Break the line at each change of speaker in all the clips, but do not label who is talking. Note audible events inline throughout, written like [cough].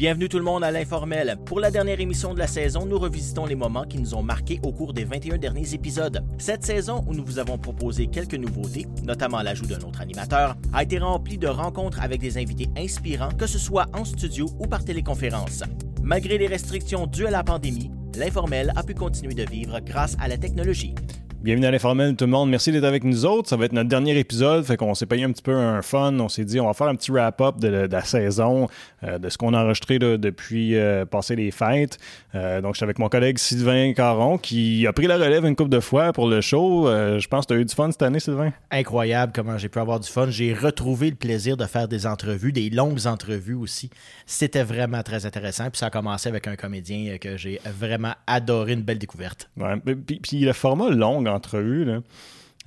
Bienvenue tout le monde à l'informel. Pour la dernière émission de la saison, nous revisitons les moments qui nous ont marqués au cours des 21 derniers épisodes. Cette saison, où nous vous avons proposé quelques nouveautés, notamment l'ajout d'un autre animateur, a été remplie de rencontres avec des invités inspirants, que ce soit en studio ou par téléconférence. Malgré les restrictions dues à la pandémie, l'informel a pu continuer de vivre grâce à la technologie.
Bienvenue à l'informel tout le monde. Merci d'être avec nous autres. Ça va être notre dernier épisode. Fait qu'on s'est payé un petit peu un fun. On s'est dit on va faire un petit wrap-up de, la saison, euh, de ce qu'on a enregistré depuis euh, passer les fêtes. Euh, donc, je suis avec mon collègue Sylvain Caron qui a pris la relève une couple de fois pour le show. je pense que tu as eu du fun cette année, Sylvain?
Incroyable comment j'ai pu avoir du fun. J'ai retrouvé le plaisir de faire des entrevues, des longues entrevues aussi. C'était vraiment très intéressant. Puis ça a commencé avec un comédien que j'ai vraiment adoré, une belle découverte.
Ouais, puis, puis le format long entrevue, là,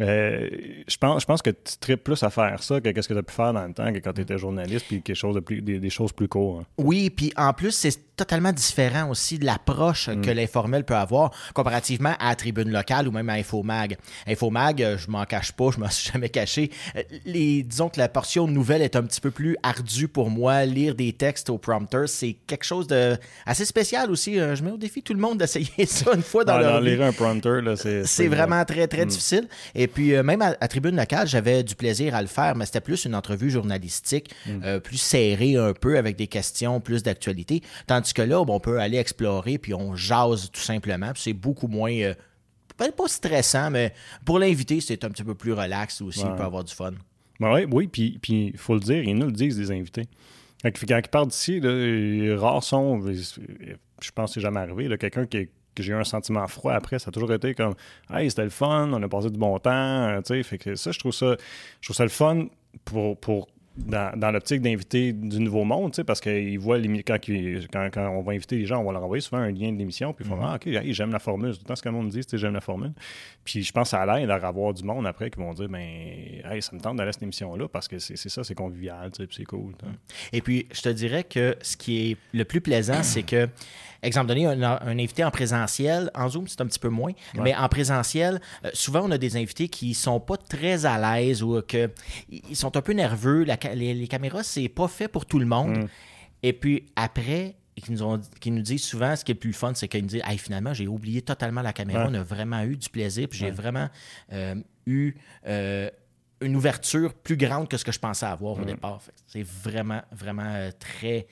euh, je, pense, je pense que tu tripes plus à faire ça que ce que tu as pu faire dans le temps que quand tu étais journaliste puis quelque chose de plus, des, choses plus courtes. Hein.
Oui, puis en plus, c'est totalement différent aussi de l'approche que mm. l'informel peut avoir comparativement à la tribune locale ou même à Infomag. Infomag, euh, je m'en cache pas, je m'en suis jamais caché. Euh, les, disons que la portion nouvelle est un petit peu plus ardue pour moi. Lire des textes au prompteur, c'est quelque chose de assez spécial aussi. Je mets au défi tout le monde d'essayer [laughs] ça une fois dans leur
Lire un prompteur,
c'est vraiment très, très mm. difficile. Et puis, euh, même à, Tribune locale, j'avais du plaisir à le faire, mais c'était plus une entrevue journalistique, mm. euh, plus serrée un peu, avec des questions plus d'actualité. Tandis que là, on peut aller explorer, puis on jase tout simplement. c'est beaucoup moins. Euh, peut-être pas stressant, mais pour l'invité, c'est un petit peu plus relax aussi. Il peut avoir du fun.
Ben oui, puis il faut le dire, ils nous le disent, des invités. Quand, ils partent d'ici, rares sont, je pense que c'est jamais arrivé, quelqu'un qui est que j'ai eu un sentiment froid après. Ça a toujours été comme Hey, c'était le fun, on a passé du bon temps. Tu sais, fait que ça, je trouve ça, je trouve ça le fun pour, pour dans, l'optique d'inviter du nouveau monde, parce qu'ils voient quand, quand, quand, on va inviter les gens, on va leur envoyer souvent un lien de l'émission, puis ils font mm-hmm. Ah, ok, j'aime la formule. Tout le temps, ce que le monde dit, c'est j'aime la formule. Puis je pense que ça l'aide à avoir du monde après qui vont dire ben, hey, ça me tente d'aller à cette émission-là parce que c'est ça, c'est convivial, puis c'est cool.
Et puis, je te dirais que ce qui est le plus plaisant, c'est que exemple donné, un, invité en présentiel, en Zoom, c'est un petit peu moins, mais en présentiel, euh, souvent, on a des invités qui sont pas très à l'aise ou que ils sont un peu nerveux. les, caméras, c'est pas fait pour tout le monde. Mm. Et puis après, qui nous, ont, qui nous disent souvent, ce qui est le plus fun, c'est qu'ils nous disent hey, finalement, j'ai oublié totalement la caméra, on a vraiment eu du plaisir, puis j'ai vraiment euh, eu euh, une ouverture plus grande que ce que je pensais avoir au mm. départ. C'est vraiment, vraiment très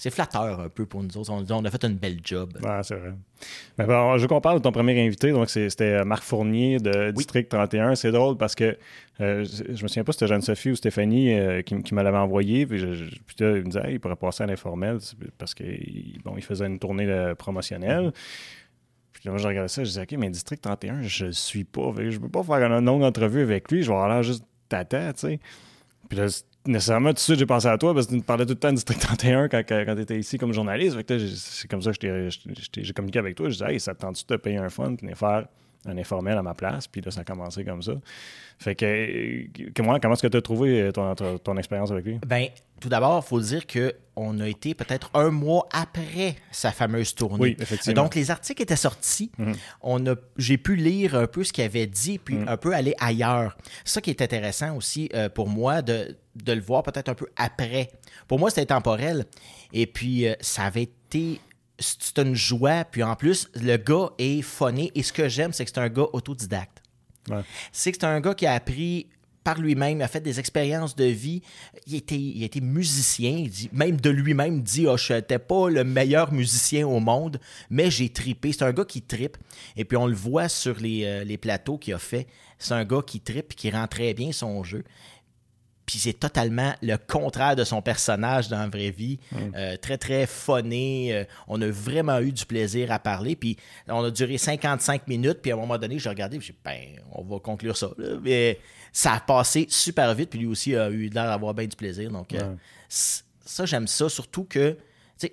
c'est flatteur un peu pour nous autres. On, a fait une belle job.
C'est vrai. Mais bon, je qu'on parle de ton premier invité, donc c'était Marc Fournier de District 31. C'est drôle parce que euh, je me souviens pas si c'était Jeanne-Sophie ou Stéphanie euh, qui, me l'avait envoyé. Puis, il me disait il pourrait passer à l'informel parce qu'il bon, il faisait une tournée promotionnelle. Puis moi, je regardais ça, je disais, OK, mais District 31, je ne suis pas. Je peux pas faire une longue entrevue avec lui, je vais avoir l'air juste tata, tu sais. Puis là, nécessairement, tout de suite, j'ai pensé à toi parce que tu me parlais tout le temps du District 31 quand, quand tu étais ici comme journaliste. C'est comme ça que j'ai communiqué avec toi. Je disais, hey, ça te tente-tu de payer un fund et faire un informel à ma place? Puis là, ça a commencé comme ça. Fait que, comment, comment est-ce que tu as trouvé ton, ton, expérience avec lui?
Ben, tout d'abord, il faut dire qu'on a été peut-être un mois après sa fameuse tournée. Oui, effectivement. Donc, les articles étaient sortis. Mhm. On a, j'ai pu lire un peu ce qu'il avait dit, puis mhm. un peu aller ailleurs. Ça qui est intéressant aussi euh, pour moi de, de le voir peut-être un peu après. Pour moi, c'était temporel. Et puis, euh, ça avait été c'est une joie. Puis en plus, le gars est funny. Et ce que j'aime, c'est que c'est un gars autodidacte. C'est que c'est un gars qui a appris par lui-même, a fait des expériences de vie. Il était, il était musicien, il dit, même de lui-même dit oh, Je n'étais pas le meilleur musicien au monde, mais j'ai tripé. C'est un gars qui tripe. Et puis on le voit sur les, euh, les plateaux qu'il a fait. C'est un gars qui tripe qui rend très bien son jeu. Puis c'est totalement le contraire de son personnage dans la vraie vie. Mm. Euh, très, très funné. Euh, on a vraiment eu du plaisir à parler. Puis on a duré 55 minutes. Puis à un moment donné, j'ai regardé. Puis j'ai dit, ben, on va conclure ça. Mais ça a passé super vite. Puis lui aussi a eu l'air d'avoir bien du plaisir. Donc, euh, ça, j'aime ça. Surtout que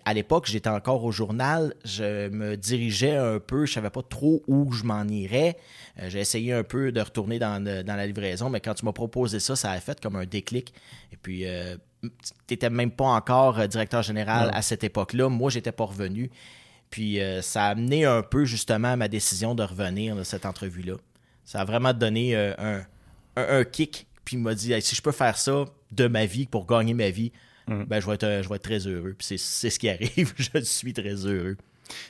à l'époque, j'étais encore au journal, je me dirigeais un peu, je savais pas trop où je m'en irais. Euh, j'ai essayé un peu de retourner dans, la livraison, mais quand tu m'as proposé ça, ça a fait comme un déclic. Et puis, euh, tu n'étais même pas encore euh, directeur général à cette époque-là. Moi, j'étais pas revenu. Puis, ça a amené un peu justement à ma décision de revenir cette entrevue-là. Ça a vraiment donné un, kick. Puis, il m'a dit si je peux faire ça de ma vie pour gagner ma vie, mm. ben, je, vais être, je vais être très heureux. Puis c'est ce qui arrive. [laughs] je suis très heureux.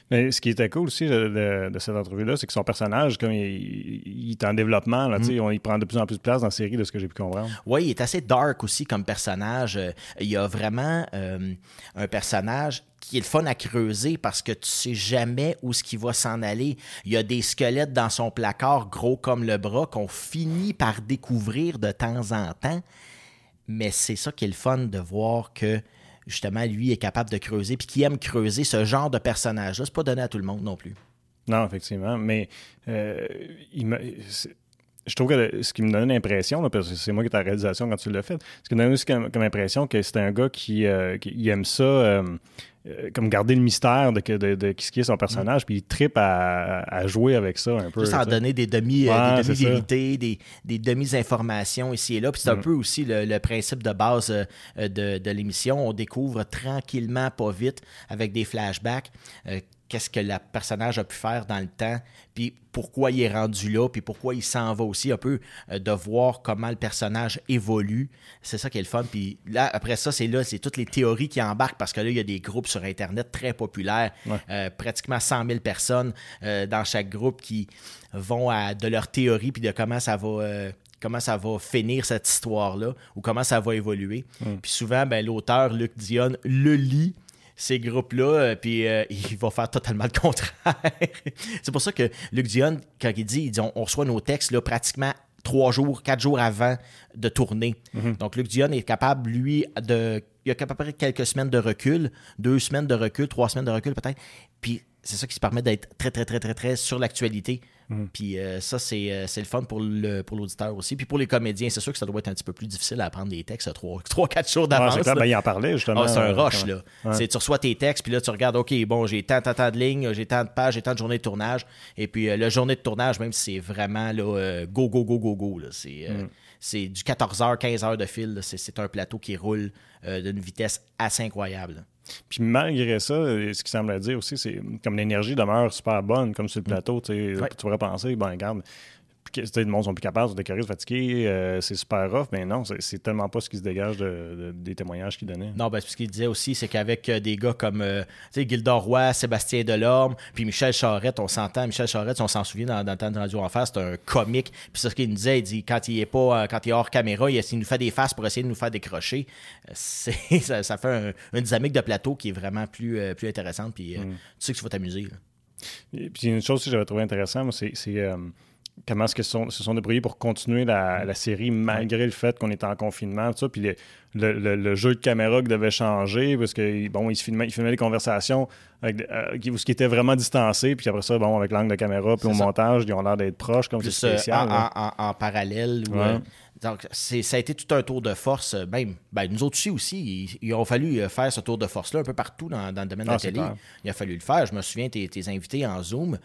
Mais ce qui était cool aussi de, cette entrevue-là, c'est que son personnage, comme il, est en développement, là, mm. il prend de plus en plus de place dans la série, de ce que j'ai pu comprendre.
Oui, il est assez dark aussi comme personnage. Euh, il y a vraiment euh, un personnage qui est le fun à creuser parce que tu sais jamais où ce qui va s'en aller. Il y a des squelettes dans son placard gros comme le bras qu'on finit par découvrir de temps en temps. Mais c'est ça qui est le fun de voir que justement, lui est capable de creuser, puis qui aime creuser ce genre de personnage-là. C'est pas donné à tout le monde non plus.
Non, effectivement. Mais euh, je trouve que ce qui me donne l'impression, parce que c'est moi qui ai ta réalisation quand tu l'as fait, ce qui me donne aussi comme, impression que c'est un gars qui, euh, aime ça. Euh, euh, comme garder le mystère de, de, de, ce qui est son personnage, puis il tripe à, jouer avec ça un peu.
Juste en donner des euh, demi vérités, des, des demi informations ici et là. Puis c'est un mm. peu aussi le, principe de base euh, de, de l'émission. On découvre tranquillement, pas vite, avec des flashbacks, qu'est-ce que le personnage a pu faire dans le temps, puis pourquoi il est rendu là, puis pourquoi il s'en va aussi un peu euh, de voir comment le personnage évolue. C'est ça qui est le fun. Puis là, après ça, c'est là, c'est toutes les théories qui embarquent parce que là, il y a des groupes sur Internet très populaires, euh, pratiquement 100 000 personnes euh, dans chaque groupe qui vont à de leur théorie puis de comment ça va comment ça va finir cette histoire-là ou comment ça va évoluer. Puis souvent, ben, l'auteur, Luc Dion, le lit ces groupes-là, euh, puis euh, [laughs] il va faire totalement le contraire. [laughs] c'est pour ça que Luc Dion, quand il dit, on, reçoit nos textes là, pratiquement trois jours, quatre jours avant de tourner. Mhm. Donc, Luc Dion est capable, lui, de. Il a à peu près quelques semaines de recul, deux semaines de recul, trois semaines de recul peut-être. Puis c'est ça qui se permet d'être très, très, très, très, très sur l'actualité. Mm. Puis euh, ça, euh, c'est, le fun pour, le, pour l'auditeur aussi. Puis pour les comédiens, c'est sûr que ça doit être un petit peu plus difficile à apprendre des textes 3-4 [laughs] jours d'avance.
ben, il en parlait justement.
Ah, c'est un rush. Là. Tu reçois tes textes, puis là, tu regardes, OK, bon, j'ai tant, tant, tant de lignes, j'ai tant de pages, j'ai tant de journées de tournage. Et puis, euh, la journée de tournage, même si c'est vraiment là, go, go, go, go, go. Là. C'est, mm. c'est du 14h, 15h de fil. C'est, un plateau qui roule d'une vitesse assez incroyable.
Puis malgré ça, ce qui semble dire aussi, c'est comme l'énergie demeure super bonne, comme sur le mm. plateau. Tu pourrais penser, ben regarde, le monde sont plus capables, de décorés, fatigués, euh, c'est super rough, mais non, c'est tellement pas ce qui se dégage des témoignages qu'il donnait.
Non, ben, ce qu'il disait aussi, c'est qu'avec euh, des gars comme euh, Gildor Roy, Sébastien Delorme, puis Michel Charette, on s'entend, Michel Charette, on s'en souvient dans, dans le temps de Radio Enfer, c'est un comique. Puis c'est ce qu'il nous disait, il dit quand il est pas, quand il est hors caméra, il, nous fait des faces pour essayer de nous faire décrocher. [laughs] Ça, ça, fait une dynamique de plateau qui est vraiment plus, plus intéressante, puis mm. tu sais que tu vas t'amuser.
Puis une chose que j'avais trouvé intéressante, c'est comment est-ce qu'ils se sont débrouillés pour continuer la, série malgré le fait qu'on était en confinement, tout ça. Puis le, jeu de caméra qui devait changer parce que bon, ils filmaient, filmaient les conversations avec, euh, ce qui était vraiment distancé. Puis après ça, bon, avec l'angle de caméra, puis au montage, ils ont l'air d'être proches comme c'est euh, spécial.
en, parallèle. Euh, donc, ça a été tout un tour de force. Même, ben, nous autres aussi, aussi il, a fallu faire ce tour de force-là un peu partout dans, le domaine de la ah, télé. Il a fallu le faire. Je me souviens, tes, tes invités en Zoom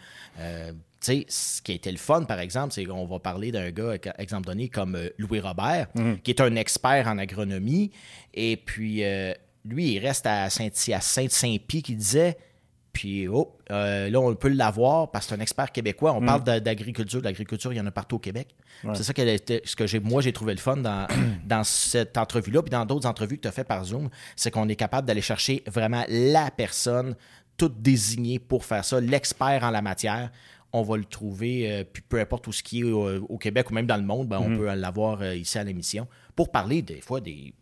sais, ce qui a été le fun, par exemple, c'est qu'on va parler d'un gars, exemple donné, comme euh, Louis Robert, mhm. qui est un expert en agronomie. Et puis, euh, lui, il reste à Saint-Saint-Pie qui disait. Puis, oh, euh, là, on peut l'avoir parce que c'est un expert québécois. On mhm. parle d'agriculture. L'agriculture, il y en a partout au Québec. C'est ça que, ce que j'ai, moi, j'ai trouvé le fun dans, [clears throat] dans cette entrevue-là, puis dans d'autres entrevues que tu as fait par Zoom, c'est qu'on est capable d'aller chercher vraiment la personne toute désignée pour faire ça, l'expert en la matière on va le trouver, euh, puis peu importe où ce qui est au, Québec ou même dans le monde, ben, on mhm. peut l'avoir euh, ici à l'émission pour parler des fois des,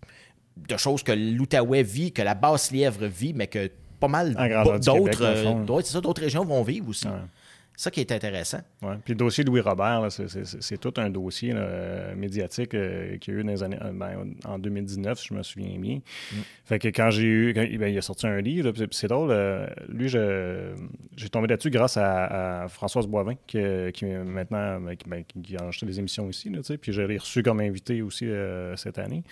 de choses que l'Outaouais vit, que la basse-lièvre vit, mais que pas mal d'autres euh, d'autres régions vont vivre aussi ça qui est intéressant.
Ouais. Puis le dossier de Louis Robert, c'est tout un dossier médiatique euh, qu'il y a eu dans les années, euh, ben, en 2019, si je me souviens bien. Mm. Fait que quand j'ai eu. Ben, il a sorti un livre, c'est drôle. Euh, lui, j'ai tombé là-dessus grâce à, Françoise Boivin, qui, qui maintenant ben, qui, a enregistré des émissions ici. Là, puis je l'ai reçu comme invité aussi cette année.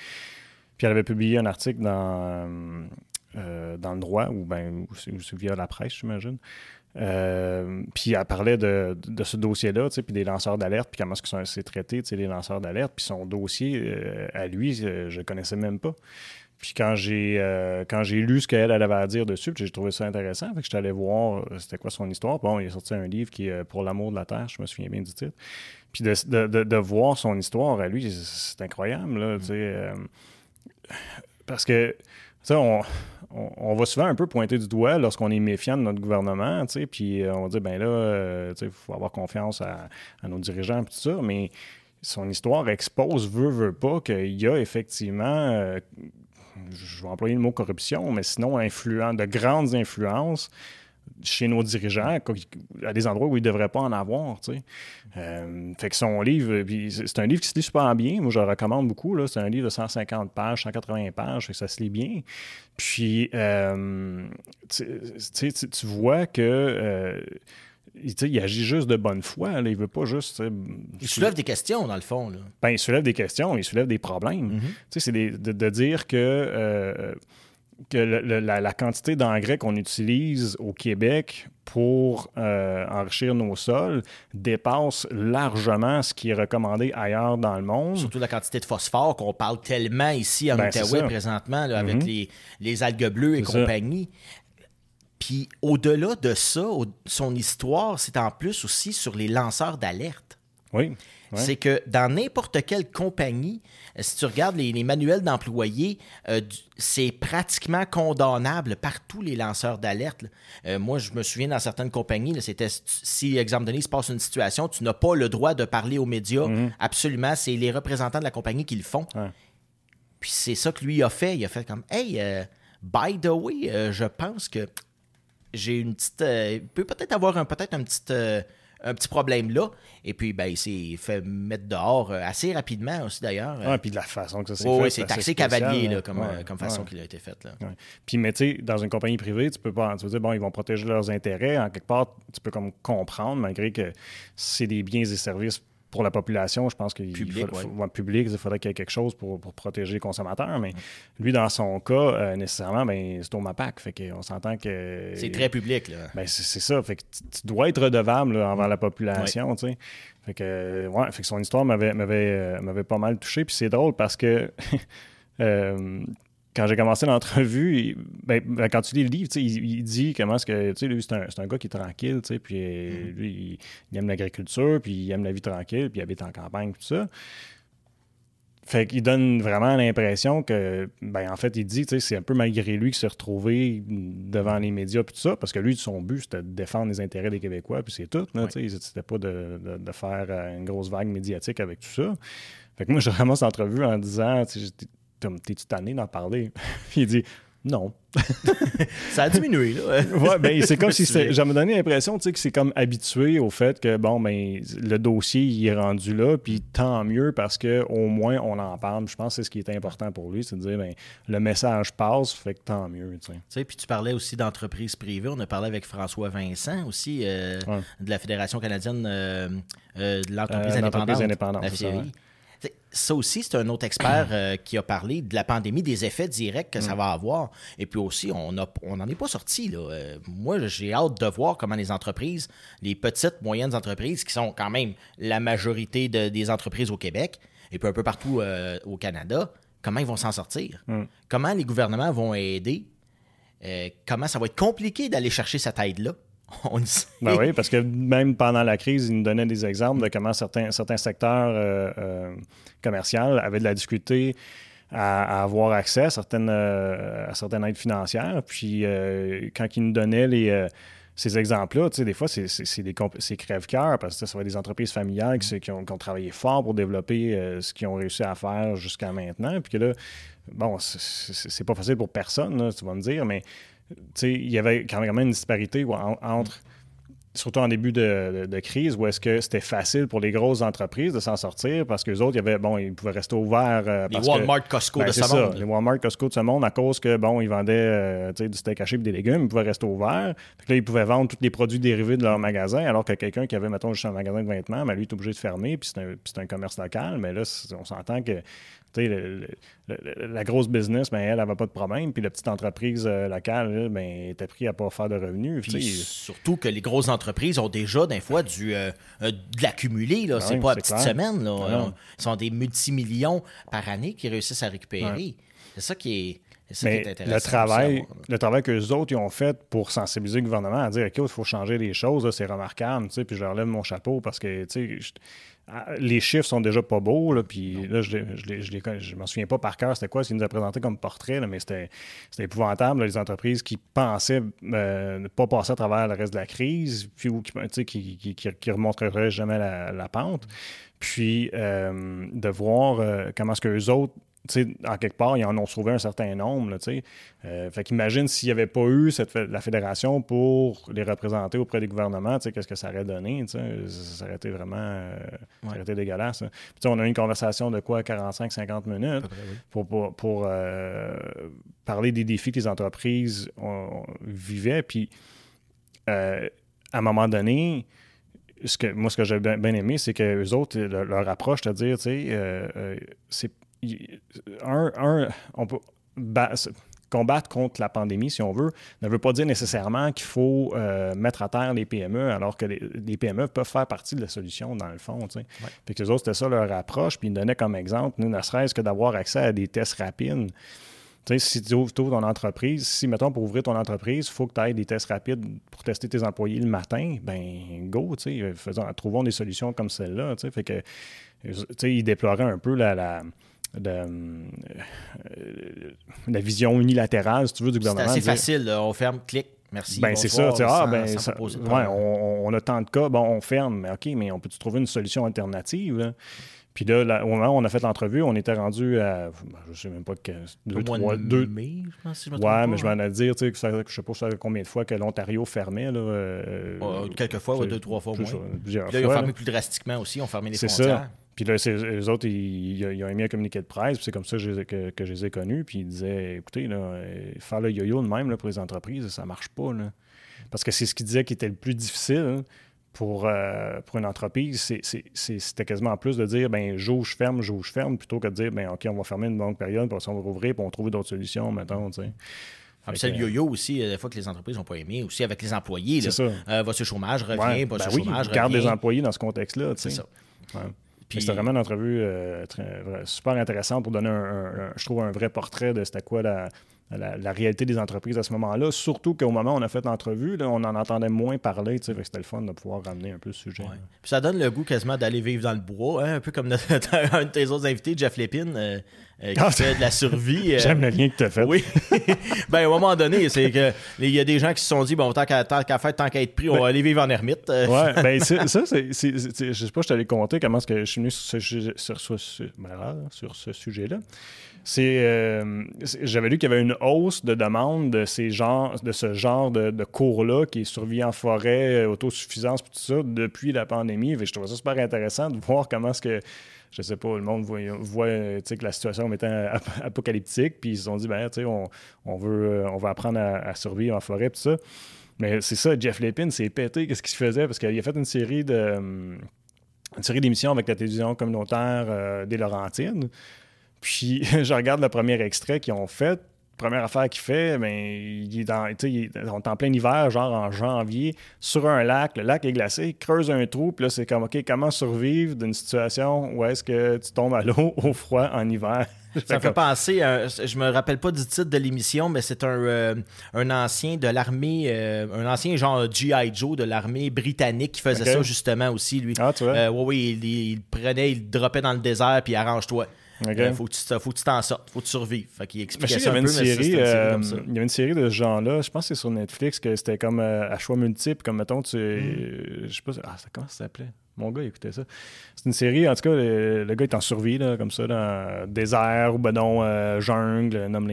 Puis elle avait publié un article dans, dans le droit, ou, ben, via la presse, j'imagine. Euh, puis elle parlait de, ce dossier-là, puis des lanceurs d'alerte, puis comment est-ce que c'est traité, les lanceurs d'alerte. Puis son dossier, euh, à lui, euh, je ne connaissais même pas. Puis quand j'ai quand j'ai lu ce qu'elle avait à dire dessus, j'ai trouvé ça intéressant. Fait que je suis allé voir c'était quoi son histoire. Bon, il a sorti un livre qui est Pour l'amour de la terre, je me souviens bien du titre. Puis de, de voir son histoire à lui, c'est incroyable. Là, parce que on, on, va souvent un peu pointer du doigt lorsqu'on est méfiant de notre gouvernement, puis on va dire, ben là, il faut avoir confiance à, nos dirigeants, tout ça, mais son histoire expose, veut, veut pas, qu'il y a effectivement je vais employer le mot corruption, mais sinon influent, de grandes influences chez nos dirigeants à des endroits où ils ne devraient pas en avoir. Euh, fait que son livre, c'est un livre qui se lit super bien. Moi, je le recommande beaucoup. C'est un livre de 150 pages, 180 pages, fait que ça se lit bien. Puis, euh, tu vois que euh, il, agit juste de bonne foi. Il Il veut pas juste.
Il soulève des questions, dans le fond.
Ben, il soulève des questions, il soulève des problèmes. Mm-hmm. C'est de, dire que, que la, quantité d'engrais qu'on utilise au Québec pour euh, enrichir nos sols dépasse largement ce qui est recommandé ailleurs dans le monde.
Surtout la quantité de phosphore qu'on parle tellement ici en ben, Outaouais présentement, avec mm-hmm. les, les, algues bleues et compagnie. Puis au-delà de ça, son histoire, c'est en plus aussi sur les lanceurs d'alerte.
Oui.
C'est que dans n'importe quelle compagnie, si tu regardes les, manuels d'employés, euh, c'est pratiquement condamnable par tous les lanceurs d'alerte. Euh, moi, je me souviens dans certaines compagnies, c'était si, exemple donné, il se passe une situation, tu n'as pas le droit de parler aux médias. Mm-hmm. Absolument, c'est les représentants de la compagnie qui le font. Puis c'est ça que lui a fait. Il a fait comme Hey, by the way, je pense que j'ai une petite. Euh, il peut peut-être avoir un, peut-être un petit. Euh, un petit problème là. Et puis, ben, il s'est fait mettre dehors euh, assez rapidement aussi, d'ailleurs.
Oui, puis de la façon que ça s'est
fait. Oui, c'est taxé cavalier, là, comme, comme façon qu'il a été fait. Là.
Puis, mais tu sais, dans une compagnie privée, tu peux pas. Tu veux dire, bon, ils vont protéger leurs intérêts. En quelque part, tu peux comme comprendre, malgré que c'est des biens et services pour la population, je pense qu'il public, public, il faudrait qu'il y ait quelque chose pour, protéger les consommateurs. Mais lui, dans son cas, euh, nécessairement, ben, c'est au MAPAC. Fait qu'on s'entend que.
C'est très public, là.
Ben, c'est ça. Fait que tu dois être redevable envers la population, tu sais. Fait que, ouais, fait que son histoire m'avait, m'avait, euh, pas mal touché. Puis c'est drôle parce que. [laughs] Euh, quand j'ai commencé l'entrevue, ben, ben, quand tu lis le livre, il, dit comment est-ce que, tu sais, lui, c'est un, gars qui est tranquille, tu sais, puis mm-hmm. lui, il, aime l'agriculture, puis il aime la vie tranquille, puis il habite en campagne, tout ça. Fait qu'il donne vraiment l'impression que, ben, en fait, il dit, tu sais, c'est un peu malgré lui qu'il s'est retrouvé devant les médias, puis tout ça, parce que lui, son but, c'était de défendre les intérêts des Québécois, puis c'est tout, tu sais, c'était pas de, de, faire une grosse vague médiatique avec tout ça. Fait que moi, j'ai vraiment cette entrevue en disant, T'es-tu tanné d'en parler? [laughs] il dit non. [laughs]
ça a diminué, là. [laughs]
ouais, ben, c'est comme si j'avais donné l'impression, tu sais, que c'est comme habitué au fait que, bon, ben, le dossier, il est rendu là, puis tant mieux parce qu'au moins, on en parle. Je pense que c'est ce qui est important pour lui, c'est de dire, ben, le message passe, fait que tant mieux, tu sais.
Puis tu parlais aussi d'entreprises privées. On a parlé avec François Vincent aussi, euh, de la Fédération canadienne euh, euh, de l'entreprise indépendante. indépendante ça aussi, c'est un autre expert euh, qui a parlé de la pandémie, des effets directs que ça va avoir. Et puis aussi, on n'en on est pas sorti. Là. Euh, moi, j'ai hâte de voir comment les entreprises, les petites, moyennes entreprises, qui sont quand même la majorité des entreprises au Québec, et puis un peu partout euh, au Canada, comment ils vont s'en sortir? Mm. Comment les gouvernements vont aider? comment ça va être compliqué d'aller chercher cette aide-là? [laughs]
On ben oui, parce que même pendant la crise, il nous donnait des exemples de comment certains, certains secteurs euh, euh, commerciaux avaient de la difficulté à, avoir accès à certaines, euh, à certaines aides financières. Puis quand il nous donnait les ces exemples-là, des fois, c'est crève-cœur parce que ça va des entreprises familiales qui, ont, travaillé fort pour développer ce qu'ils ont réussi à faire jusqu'à maintenant. Puis que là, bon, c'est pas facile pour personne, tu vas me dire, mais il y avait quand même une disparité entre surtout en début de, crise, où est-ce que c'était facile pour les grosses entreprises de s'en sortir parce que les autres, y avait, bon, ils pouvaient rester ouverts. Euh,
les Walmart, Costco ben, de ce monde.
Les Walmart, Costco de ce monde, à cause que, bon, ils vendaient euh, du steak haché et des légumes, ils pouvaient rester ouverts. là, ils pouvaient vendre tous les produits dérivés de leur magasin, alors que quelqu'un qui avait, mettons, juste un magasin de vêtements, ben, lui, est obligé de fermer, puis c'est un, un, commerce local. Mais là, on s'entend que la grosse business, ben, elle n'avait pas de problème. Puis la petite entreprise euh, locale, ben, était pris à ne pas faire de revenus.
surtout que les grosses entreprises ont déjà, des fois, du, euh, euh, de l'accumuler. Ce c'est pas à petite semaine. Là. Ce sont des multimillions par année qui réussissent à récupérer. C'est ça qui est
Mais le travail, le travail que les autres ils ont fait pour sensibiliser le gouvernement à dire OK, il faut changer les choses, c'est remarquable, puis je leur lève mon chapeau parce que ah, les chiffres sont déjà pas beaux, là, puis là, je ne je m'en souviens pas par cœur, c'était quoi ce qu'il nous a présenté comme portrait, mais c'était épouvantable, les entreprises qui pensaient euh, ne pas passer à travers le reste de la crise, puis ou qui, qui, qui, remonteraient jamais la, pente, puis euh, de voir euh, comment est-ce que les autres en quelque part, ils en ont sauvé un certain nombre. Là, euh, fait qu'imagine s'il n'y avait pas eu cette, la fédération pour les représenter auprès des gouvernements, qu'est-ce que ça aurait donné? Ça, ça, aurait été vraiment euh, ça aurait été dégueulasse. Puis, on a eu une conversation de quoi, 45-50 minutes pour, pour, euh, parler des défis que les entreprises vivaient. Puis à un moment donné, ce que, moi, ce que j'ai bien, aimé, c'est que les autres, leur, approche, c'est-à-dire, c'est un, on peut combattre contre la pandémie, si on veut, ne veut pas dire nécessairement qu'il faut euh, mettre à terre les PME, alors que les, PME peuvent faire partie de la solution, dans le fond. Ouais. Puis que les autres, c'était ça leur approche, puis ils donnaient comme exemple, ne serait-ce que d'avoir accès à des tests rapides. si tu ouvres ton entreprise, si, mettons, pour ouvrir ton entreprise, il faut que tu aies des tests rapides pour tester tes employés le matin, ben go, faisons, trouvons des solutions comme celle-là. Fait que, ils déploraient un peu la de, euh, la vision unilatérale, si tu veux, du gouvernement.
C'est assez facile, on ferme, clic, merci.
Ben, c'est ça. Ah, ben, ouais, on, a tant de cas, bon, on ferme, mais OK, mais on peut trouver une solution alternative? Puis là, au moment où on a fait l'entrevue, on était rendu à, ben, je sais même pas, que,
deux, trois, deux... mai, je pense, si je me
Ouais, mais je vais en dire, tu sais, que ça, je sais pas combien de fois que l'Ontario fermait. Là,
euh, quelques fois, deux, trois fois moins. là, ils ont fermé plus drastiquement aussi, ils ont fermé les frontières. Ça.
Puis là, les autres, ils, ont émis un communiqué de presse, puis c'est comme ça que, je, que, je les ai connus. Puis ils disaient écoutez, là, euh, faire le yo-yo de même là, pour les entreprises, ça marche pas. Là. Parce que c'est ce qu'ils disaient qui était le plus difficile pour, euh, pour une entreprise. C'était quasiment plus de dire ben j'ouvre, je ferme, j'ouvre, je ferme, plutôt que de dire ben OK, on va fermer une longue période, puis on va rouvrir, puis on va trouver d'autres solutions, mettons. Tu sais.
Ah, c'est le yo-yo aussi, euh, des fois que les entreprises n'ont pas aimé, aussi avec les employés. C'est ça. va sur le chômage, revient, va sur le ben chômage,
garde des employés dans ce contexte-là. C'est ça. C'était vraiment une entrevue euh, super intéressante pour donner, un, je trouve, un vrai portrait de c'était quoi la, la, réalité des entreprises à ce moment-là. Surtout qu'au moment où on a fait l'entrevue, on en entendait moins parler. C'était le fun de pouvoir ramener un peu le sujet.
Puis ça donne le goût quasiment d'aller vivre dans le bois, hein, un peu comme [laughs] un de tes autres invités, Jeff Lépine, euh, euh, qui ah, fait de la survie.
Euh. J'aime le lien que tu as fait.
Oui. [laughs] ben, à un moment donné, c'est que il y a des gens qui se sont dit bon, tant qu'à faire, tant qu'à être pris, on ben va aller vivre en ermite.
ouais, [laughs] ben ça, c'est. Je sais pas, je t'allais compter comment est-ce que je suis venu sur ce, sur, sur, ben sur ce sujet-là. Euh, c'est, j'avais lu qu'il y avait une hausse de demande de, ces genres, de ce genre de, cours-là qui est survie en forêt, euh, autosuffisance, tout ça, depuis la pandémie. je trouvais ça super intéressant de voir comment est-ce que, je sais pas, le monde voit, voit que la situation était apocalyptique, puis ils se sont dit, ben, on, on, veut, on va apprendre à, survivre en forêt, tout ça. Mais c'est ça, Jeff Lepine s'est pété, qu'est-ce qu'il faisait? Parce qu'il a fait une série de une série d'émissions avec la télévision communautaire euh, des Laurentides. Puis [laughs] je regarde le premier extrait qu'ils ont fait. Première affaire qu'il fait, ben, il est dans, il est, on est en plein hiver, genre en janvier, sur un lac. Le lac est glacé, il creuse un trou, puis là, c'est comme, OK, comment survivre d'une situation où est-ce que tu tombes à l'eau [laughs] au froid en hiver? [laughs]
Ça me fait penser, je me rappelle pas du titre de l'émission, mais c'est un, euh, un ancien de l'armée, euh, un ancien genre G.I. Joe de l'armée britannique qui faisait ça justement aussi, lui.
Ah, tu vois? Euh,
oui, oui, il, il, prenait, il dropait dans le désert, puis arrange-toi. Il euh, faut que tu t'en sortes, faut que tu survives. Fait qu'il expliquait ça un peu,
série, euh, Il y a une série de ce genre-là, je pense que c'est sur Netflix, que c'était comme euh, à choix multiples, comme mettons, tu. Mm. Je sais pas, ah, comment ça s'appelait? Mon gars, il écoutait ça. C'est une série, en tout cas, le, gars est en survie, là, comme ça, dans désert ou ben non, jungle, nomme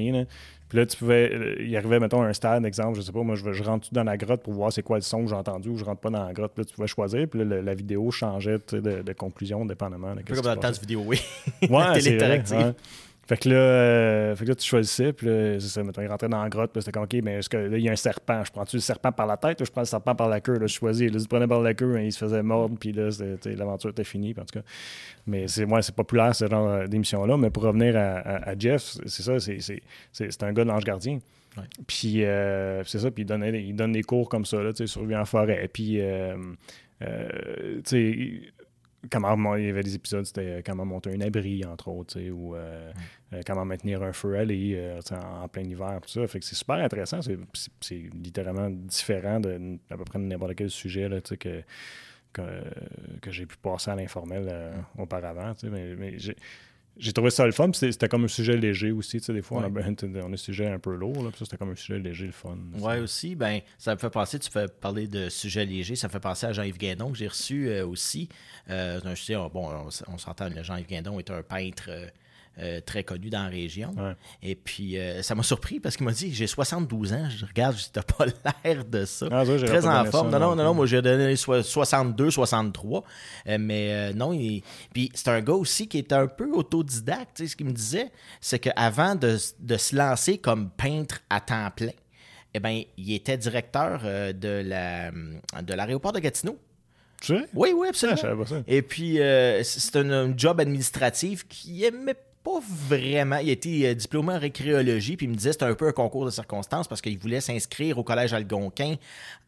puis là, tu pouvais. Euh, il arrivait, mettons, un stade, exemple, je sais pas, moi, je, je rentre dans la grotte pour voir c'est quoi le son que j'ai entendu ou je rentre pas dans la grotte. Puis là, tu pouvais choisir. Puis là, la vidéo changeait de, de, conclusion, dépendamment.
Un peu comme dans le temps de vidéo, oui. Ouais, [laughs]
c'est interactive. Fait que là, euh, fait que là, tu choisissais, puis là, c'est ça, mettons, il rentrait dans la grotte, puis c'était comme, OK, mais est-ce que là, il y a un serpent, je prends-tu le serpent par la tête ou je prends le serpent par la queue, là, je choisis. Là, je prenais par la queue, hein, il se faisait mordre, puis là, l'aventure était finie, en tout cas. Mais c'est, ouais, c'est populaire, ce genre euh, d'émission-là, mais pour revenir à, Jeff, c'est ça, c'est, un gars de l'ange gardien. Puis euh, c'est ça, puis il, donnait, il donne des cours comme ça, là, tu sais, survie en forêt. Puis, tu sais, comment il y avait des épisodes, c'était comment monter un abri, entre autres, ou euh, euh, comment maintenir un feu euh, en, plein hiver, tout ça. Fait que c'est super intéressant. C'est littéralement différent de à peu près n'importe quel sujet là, que, que, que j'ai pu passer à l'informel auparavant. Mais, mais j'ai trouvé ça le fun. C'était comme un sujet léger aussi. Des fois, on, a, [laughs] on, a, un sujet un peu lourd. Là, c'était comme un sujet léger, le fun.
Oui, aussi. Ben, ça me fait penser, tu fais parler de sujet léger, ça me fait penser à Jean-Yves Guindon que j'ai reçu euh, aussi. Euh, bon, on, s'entend, Jean-Yves Guindon est un peintre. Euh, euh, très connu dans la région. Et puis, euh, ça m'a surpris parce qu'il m'a dit J'ai 72 ans. Je regarde, tu n'as pas [laughs] l'air de ça. Ah, très en forme. non, non, non, moi, j'ai donné 62, 63. Euh, mais non, puis c'est un gars aussi qui est un peu autodidacte. ce qu'il me disait, c'est qu'avant de, de se lancer comme peintre à temps plein, eh ben, il était directeur de la de l'aéroport de Gatineau. Oui, oui, absolument. Ah, Et puis, c'est un, job administratif qui aimait pas vraiment. Il a été euh, diplômé en récréologie, puis il me disait que c'était un peu un concours de circonstances parce qu'il voulait s'inscrire au collège Algonquin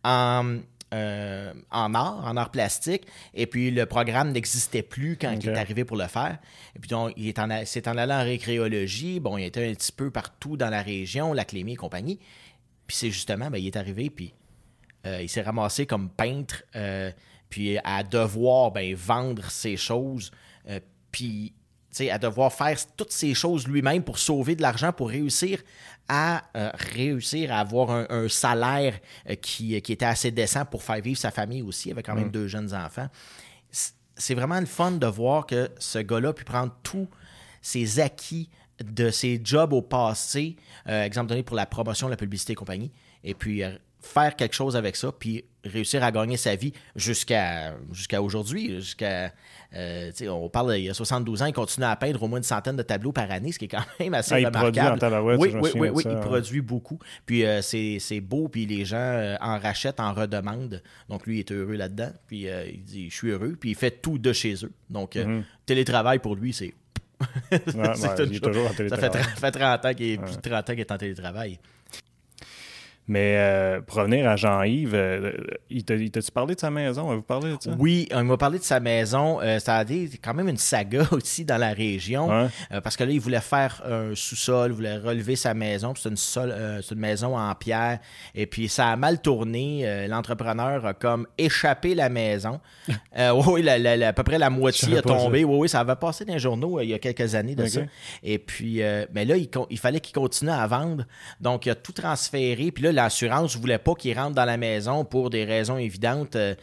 en, euh, en art, en art plastique. Et puis le programme n'existait plus quand il est arrivé pour le faire. Et puis donc, il est en, s'est en allant en récréologie. Bon, il était un petit peu partout dans la région, la et compagnie. Puis c'est justement, ben, il est arrivé, puis euh, il s'est ramassé comme peintre, puis à devoir ben, vendre ses choses. puis à devoir faire toutes ces choses lui-même pour sauver de l'argent, pour réussir à euh, réussir à avoir un, salaire euh, qui, qui, était assez décent pour faire vivre sa famille aussi, avec quand même mm. deux jeunes enfants. C'est vraiment le fun de voir que ce gars-là pu prendre tous ses acquis de ses jobs au passé, euh, exemple donné pour la promotion, la publicité et compagnie, et puis faire quelque chose avec ça, puis réussir à gagner sa vie jusqu'à jusqu'à aujourd'hui, jusqu'à euh, on parle il y a 72 ans, il continue à peindre au moins une centaine de tableaux par année, ce qui est quand même assez ah, remarquable. oui, oui, oui, oui, il produit beaucoup. Puis euh, c'est beau, puis les gens euh, en rachètent, en redemandent. Donc lui, il est heureux là-dedans. Puis il dit, je suis heureux. Puis il fait tout de chez eux. Donc mhm. télétravail pour lui, c'est...
ouais, [laughs] il est toujours en télétravail.
Ça fait, 30 ans qu'il est, plus de 30 ans qu'il est en télétravail.
Mais euh, pour revenir à Jean-Yves, euh, il t'a-tu parlé de sa maison? Vous parlé de ça?
Oui, il m'a parlé de sa maison. Euh, ça a été quand même une saga [laughs] aussi dans la région. parce que là, il voulait faire un sous-sol, il voulait relever sa maison. C'est une, une, maison en pierre. Et puis, ça a mal tourné. L'entrepreneur a comme échappé la maison. [laughs] oui, à peu près la moitié a tombé. Oui, oui, ça avait passé dans les journaux il y a quelques années de ça. Et puis, mais là, il, il fallait qu'il continue à vendre. Donc, il a tout transféré. Puis là, l'assurance ne voulait pas qu'il rentre dans la maison pour des raisons évidentes euh,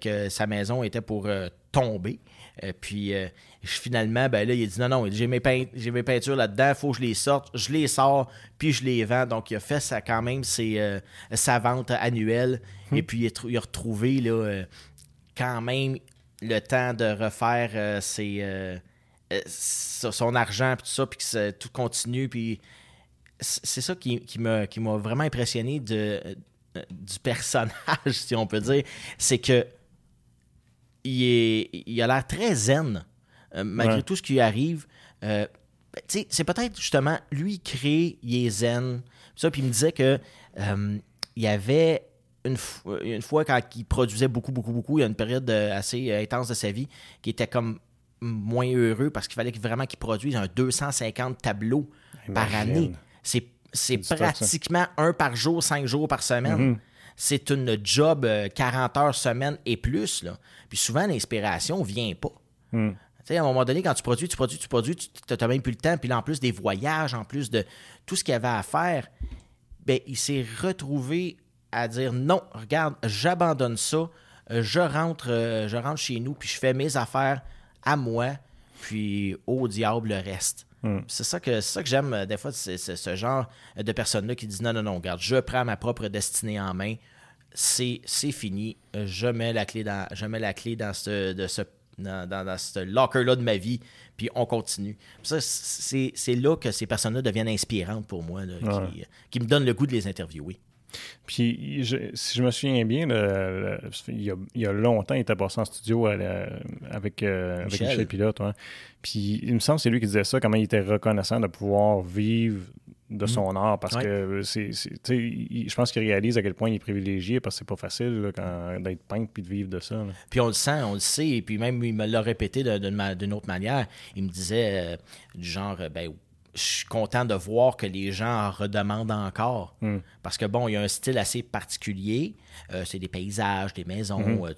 que sa maison était pour euh, tomber. Euh, puis finalement, ben là, il a dit non, non, j'ai mes, mes peintures là-dedans, il faut que je les sorte, je les sors, puis je les vends. Donc, il a fait ça quand même sa vente annuelle. Hmm. Et puis, il a, retrouvé là, quand même le temps de refaire son argent, puis tout ça, puis que tout continue, puis c'est ça qui, qui m'a vraiment impressionné de, euh, du personnage, [laughs] si on peut dire. C'est que il, est, il a l'air très zen, euh, malgré tout ce qui lui arrive. Euh, ben, c'est peut-être justement, lui, il crée, il est zen. Ça, puis il me disait que il y avait une, une, fois quand il produisait beaucoup, beaucoup, beaucoup, il y a une période assez intense de sa vie qui était comme moins heureux parce qu'il fallait vraiment qu'il produise un 250 tableaux par année. C'est pratiquement un par jour, cinq jours par semaine. Mm-hmm. C'est une job 40 euh, heures semaine et plus. Là. Puis souvent, l'inspiration ne vient pas. Mm. à un moment donné, quand tu produis, tu produis, tu produis, tu n'as même plus le temps. Puis là, en plus des voyages, en plus de tout ce qu'il y avait à faire, ben, il s'est retrouvé à dire non, regarde, j'abandonne ça, euh, je rentre, euh, je rentre chez nous, puis je fais mes affaires à moi, puis au diable le reste. Hmm. C'est ça que, ça que j'aime euh, des fois, c'est ce genre de personnes-là qui disent non, non, non, regarde, je prends ma propre destinée en main, c'est fini, je mets la clé dans, je mets la clé dans ce, de ce dans, dans, ce locker-là de ma vie, puis on continue. C'est là que ces personnes-là deviennent inspirantes pour moi, qui, qui, me donnent le goût de les interviewer.
Puis, si je me souviens bien, il, y a, longtemps, il était passé en studio avec, euh, Michel. avec Pilote. Puis, il me semble que c'est lui qui disait ça, comment il était reconnaissant de pouvoir vivre de son art parce que c'est, je pense qu'il réalise à quel point il est privilégié parce que c'est pas facile d'être peintre puis de vivre de ça.
Puis on le sent, on le sait, et puis même il me l'a répété d'une autre manière. Il me disait euh, du genre, euh, ben je suis content de voir que les gens en redemandent encore. Hmm. Parce que, bon, il y a un style assez particulier. Euh, c'est des paysages, des maisons, hmm.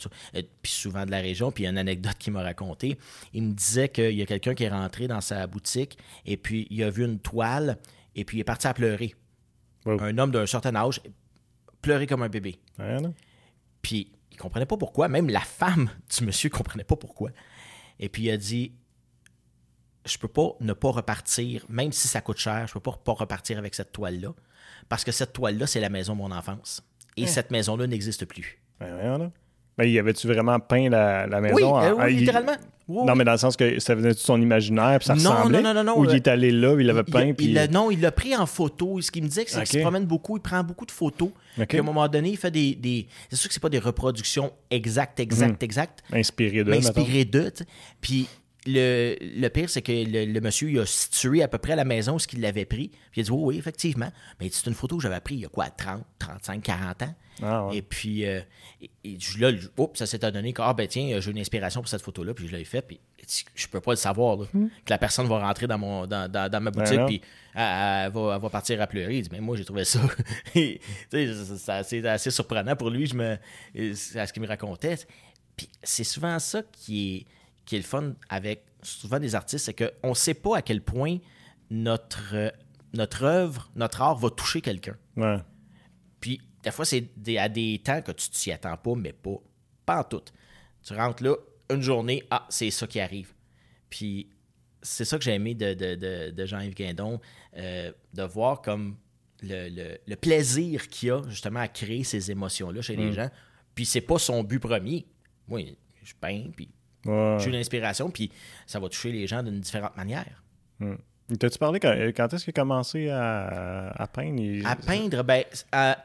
puis souvent de la région. Puis il y a une anecdote qu'il m'a raconté. Il me disait qu'il y a quelqu'un qui est rentré dans sa boutique et puis il a vu une toile et puis il est parti à pleurer. Un homme d'un certain âge, pleurer comme un bébé. puis il comprenait pas pourquoi. Même la femme du monsieur comprenait pas pourquoi. Et puis il a dit je peux pas ne pas repartir, même si ça coûte cher, je peux pas, pas repartir avec cette toile-là. Parce que cette toile-là, c'est la maison de mon enfance. Et cette maison-là n'existe plus.
Ben, mais y avait-tu vraiment peint la, maison?
Oui, euh, littéralement.
non, mais dans le sens que ça venait de son imaginaire, puis ça ressemblait? Non, non, non, Ou il est allé là, il l'avait peint, puis...
non, il l'a pris en photo. Ce qu'il me disait, c'est qu'il se promène beaucoup, il prend beaucoup de photos. Puis à un moment donné, il fait des... C'est sûr que c'est pas des reproductions exactes, exactes, hmm. exactes.
Inspirées d'eux,
Inspirées d'eux, Puis le, le, pire, c'est que le, monsieur il a situé à peu près la maison où il l'avait pris. Puis il a dit Oui, oui, effectivement. Mais c'est une photo que j'avais prise il y a quoi, 30, 35, 40 ans. Ah, et puis euh, là, ça s'est donné que, ah ben tiens, j'ai une inspiration pour cette photo-là, puis je l'ai fait, puis je peux pas le savoir, hmm. que la personne va rentrer dans, mon, dans, dans, ma boutique, puis elle, va, va, partir à pleurer. Il dit, mais moi, j'ai trouvé [laughs] ça. c'est assez surprenant pour lui, je me, à ce qu'il me racontait. Puis c'est souvent ça qui est qui est le fun avec souvent des artistes, c'est qu'on ne sait pas à quel point notre, notre œuvre, notre art va toucher quelqu'un. Puis, des fois, c'est à des temps que tu t'y attends pas, mais pas, pas en tout. Tu rentres là, une journée, ah, c'est ça qui arrive. Puis, c'est ça que j'ai aimé de, Jean-Yves Guindon, euh, de voir comme le, plaisir qu'il a justement à créer ces émotions-là chez les mm. gens. Puis, c'est pas son but premier. Moi, je peins, puis j'ai eu l'inspiration, puis ça va toucher les gens d'une différente manière.
Hmm. T'as-tu parlé quand, est-ce qu'il a commencé à, peindre?
À peindre, ben,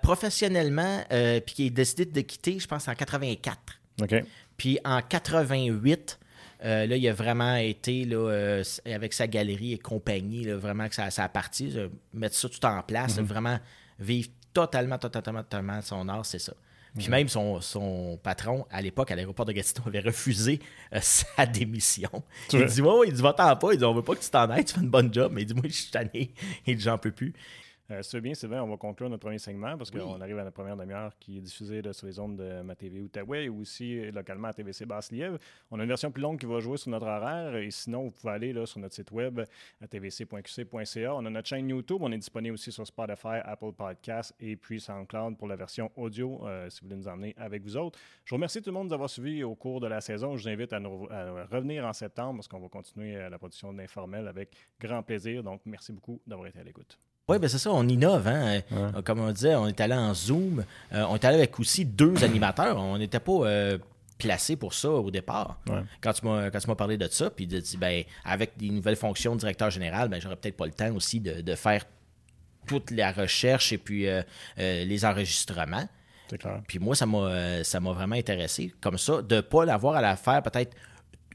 professionnellement, euh, puis qu'il a décidé de quitter, je pense, en 84.
OK.
Puis en 88, euh, là, il a vraiment été là, euh, avec sa galerie et compagnie, vraiment que ça, a parti, mettre ça tout en place, mm-hmm. vraiment vivre totalement, totalement, totalement son art, c'est ça. Puis même son, patron, à l'époque, à l'aéroport de Gatineau, avait refusé euh, [laughs] sa démission. Il dit Ouais, il dit Va-t'en pas. Il dit On veut pas que tu t'en ailles, tu fais une bonne job. Mais il dit Moi, je suis tanné. Il dit J'en peux plus.
Euh, c'est bien, Sylvain, on va conclure notre premier segment parce qu'on arrive à la première demi-heure qui est diffusée sur les ondes de ma TV Outaouais et aussi euh, localement à TVC Basse-Lièvre. On a une version plus longue qui va jouer sur notre horaire et sinon, vous pouvez aller là, sur notre site web à tvc.qc.ca. On a notre chaîne YouTube, on est disponible aussi sur Spotify, Apple Podcasts et puis SoundCloud pour la version audio euh, si vous voulez nous emmener avec vous autres. Je vous remercie tout le monde de nous avoir suivis au cours de la saison. Je vous invite à, nous, à revenir en septembre parce qu'on va continuer la production d'Informel avec grand plaisir. Donc, merci beaucoup d'avoir été à l'écoute.
Oui, ben c'est ça, on innove. Hein? Euh, comme on disait, on est allé en Zoom. Euh, on est allé avec aussi deux [clears throat] animateurs. On n'était pas euh, placé pour ça au départ. Quand tu m'as parlé de ça, puis de dire, ben, avec des nouvelles fonctions de directeur général, ben, j'aurais peut-être pas le temps aussi de, faire toute la recherche et puis les enregistrements.
Clair.
Puis moi, ça m'a vraiment intéressé. Comme ça, de ne pas l'avoir à la faire peut-être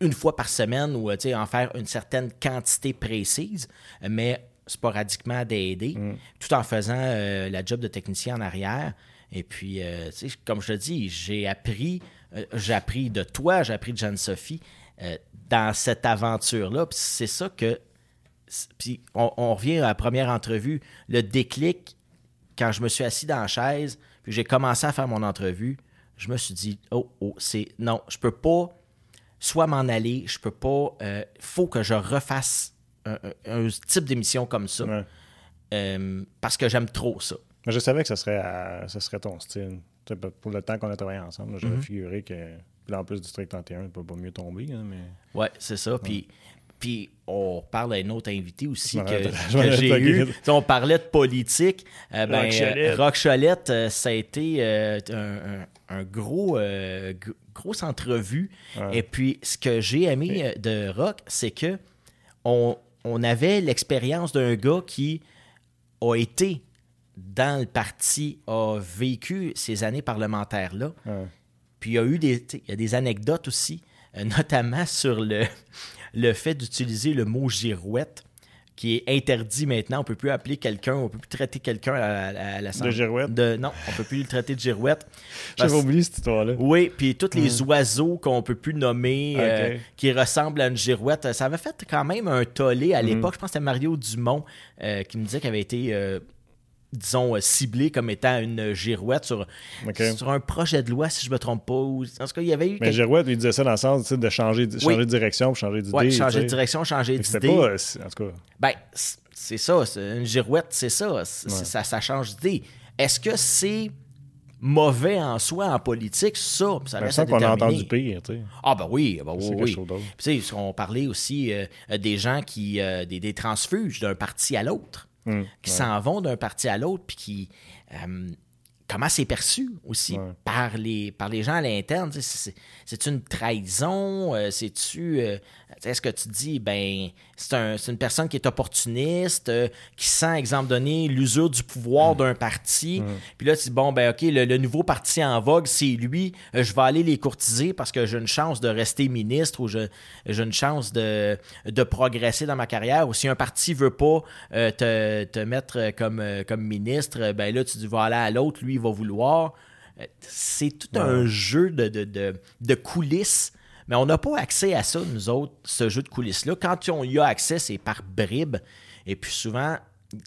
une fois par semaine ou en faire une certaine quantité précise, mais sporadiquement d'aider, mm. tout en faisant euh, la job de technicien en arrière. Et puis, euh, comme je te dis, j'ai appris, euh, j'ai appris de toi, j'ai appris de Jeanne-Sophie dans cette aventure-là. Puis c'est ça que. Puis on, revient à la première entrevue. Le déclic, quand je me suis assis dans la chaise, puis j'ai commencé à faire mon entrevue, je me suis dit, oh, oh, c'est. Non, je peux pas soit m'en aller, je peux pas. Il faut que je refasse un, type d'émission comme ça. Euh, parce que j'aime trop ça.
Mais je savais que ce serait, serait ton style. Pour le temps qu'on a travaillé ensemble, j'avais mm-hmm. figuré que. en plus du Strict 31, peut pas mieux tomber. Hein, mais...
Ouais, c'est ça. Puis. Puis on parle à un autre invité aussi [laughs] que, j'ai eu. on parlait de politique. Euh, ben, Rock Cholette, euh, ça a été un, gros, grosse entrevue. Et puis ce que j'ai aimé de Rock, c'est que on, on avait l'expérience d'un gars qui a été dans le parti, a vécu ces années parlementaires-là. Puis il y a eu des, des anecdotes aussi, euh, [laughs] notamment sur le, le fait d'utiliser le mot girouette qui est interdit maintenant. On peut plus appeler quelqu'un, on peut plus traiter quelqu'un à, la
De girouette?
De, non, on peut plus le traiter de girouette. [laughs]
J'avais oublié cette histoire-là.
Oui, puis tous les hmm. oiseaux qu'on peut plus nommer euh, qui ressemblent à une girouette, ça avait fait quand même un tollé à hmm. l'époque. Je pense que c'était Mario Dumont euh, qui me disait qu'il avait été euh, disons, ciblé comme étant une girouette sur, sur un projet de loi, si je ne me trompe pas. en tout cas, il y avait eu.
Mais girouette, il disait ça dans le sens de changer, changer de direction changer d'idée.
Oui, changer de direction, changer d'idée.
pas, en tout cas.
Ben, c'est ça. Une girouette, c'est ça. ça. Ça change d'idée. Est-ce que c'est mauvais en soi en politique, ça, ça
reste qu'on a entendu pire, tu sais.
Ah ben oui, ben oui, oui. Tu sais, on parlait aussi euh, des gens qui, euh, des, des transfuges d'un parti à l'autre. Mm. qui s'en vont d'un parti à l'autre, puis qui. Euh, comment c'est perçu aussi par, les, par les gens à l'interne? C'est une trahison? Euh, C'est-tu. Euh, est-ce que tu dis, ben, c'est une personne qui est opportuniste, euh, qui sent, exemple donné, l'usure du pouvoir mm. d'un parti? Mm. Puis là, tu dis, bon, ben, OK, le, nouveau parti en vogue, c'est lui. Euh, je vais aller les courtiser parce que j'ai une chance de rester ministre ou j'ai une chance de, de progresser dans ma carrière. Ou si un parti veut pas euh, te, te, mettre comme, comme ministre, ben là, tu dis, va aller à l'autre, lui, il va vouloir. C'est tout un jeu de, de, de, de coulisses mais on n'a pas accès à ça, nous autres, ce jeu de coulisses-là. Quand on y a accès, c'est par bribes. Et puis souvent,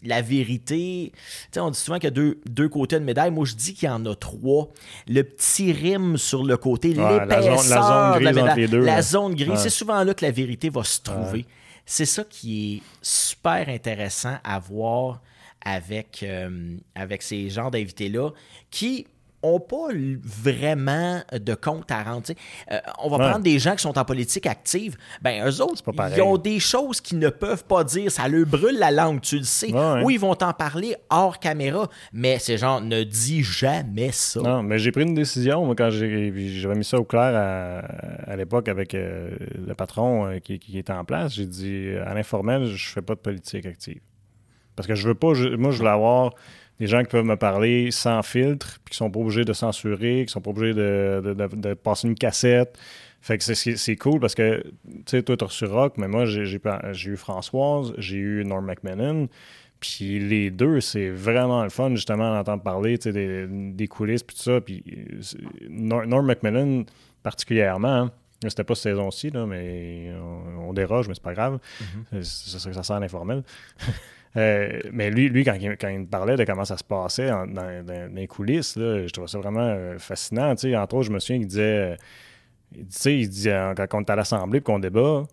la vérité, on dit souvent qu'il y a deux, deux, côtés de médaille. Moi, je dis qu'il y en a trois. Le petit rime sur le côté, l'épaisseur
la, zone, grise les deux,
la zone grise, c'est souvent là que la vérité va se trouver. C'est ça qui est super intéressant à voir avec, euh, avec ces genres d'invités-là qui ont pas vraiment de compte à rendre. Euh, on va prendre des gens qui sont en politique active. Ben, eux autres, ils ont des choses qu'ils ne peuvent pas dire. Ça leur brûle la langue, tu le sais. Ou ils vont t'en parler hors caméra. Mais ces gens ne dis jamais ça.
Non, mais j'ai pris une décision. Moi, quand j'avais mis ça au clair à, l'époque avec euh, le patron euh, qui, qui, était en place, j'ai dit à l'informel, je fais pas de politique active. Parce que je veux pas, moi, je veux avoir des gens qui peuvent me parler sans filtre, puis qui sont pas obligés de censurer, qui sont pas obligés de, passer une cassette. Fait que c'est cool parce que, tu sais, toi, tu as reçu Rock, mais moi, j'ai eu Françoise, j'ai eu Norm McMillan. Puis les deux, c'est vraiment le fun, justement, d'entendre parler des, des coulisses, puis tout ça. Puis Norm, McMillan, particulièrement, hein, c'était pas cette saison-ci, mais on, déroge, mais c'est pas grave. Mm-hmm. ça, ça, sert l'informel. [laughs] Euh, mais lui, lui quand, il, quand, il, me parlait de comment ça se passait dans, les coulisses, je trouvais ça vraiment euh, fascinant. Entre autres, je me souviens qu'il disait, il, il dit, quand on est à l'Assemblée et qu'on débat,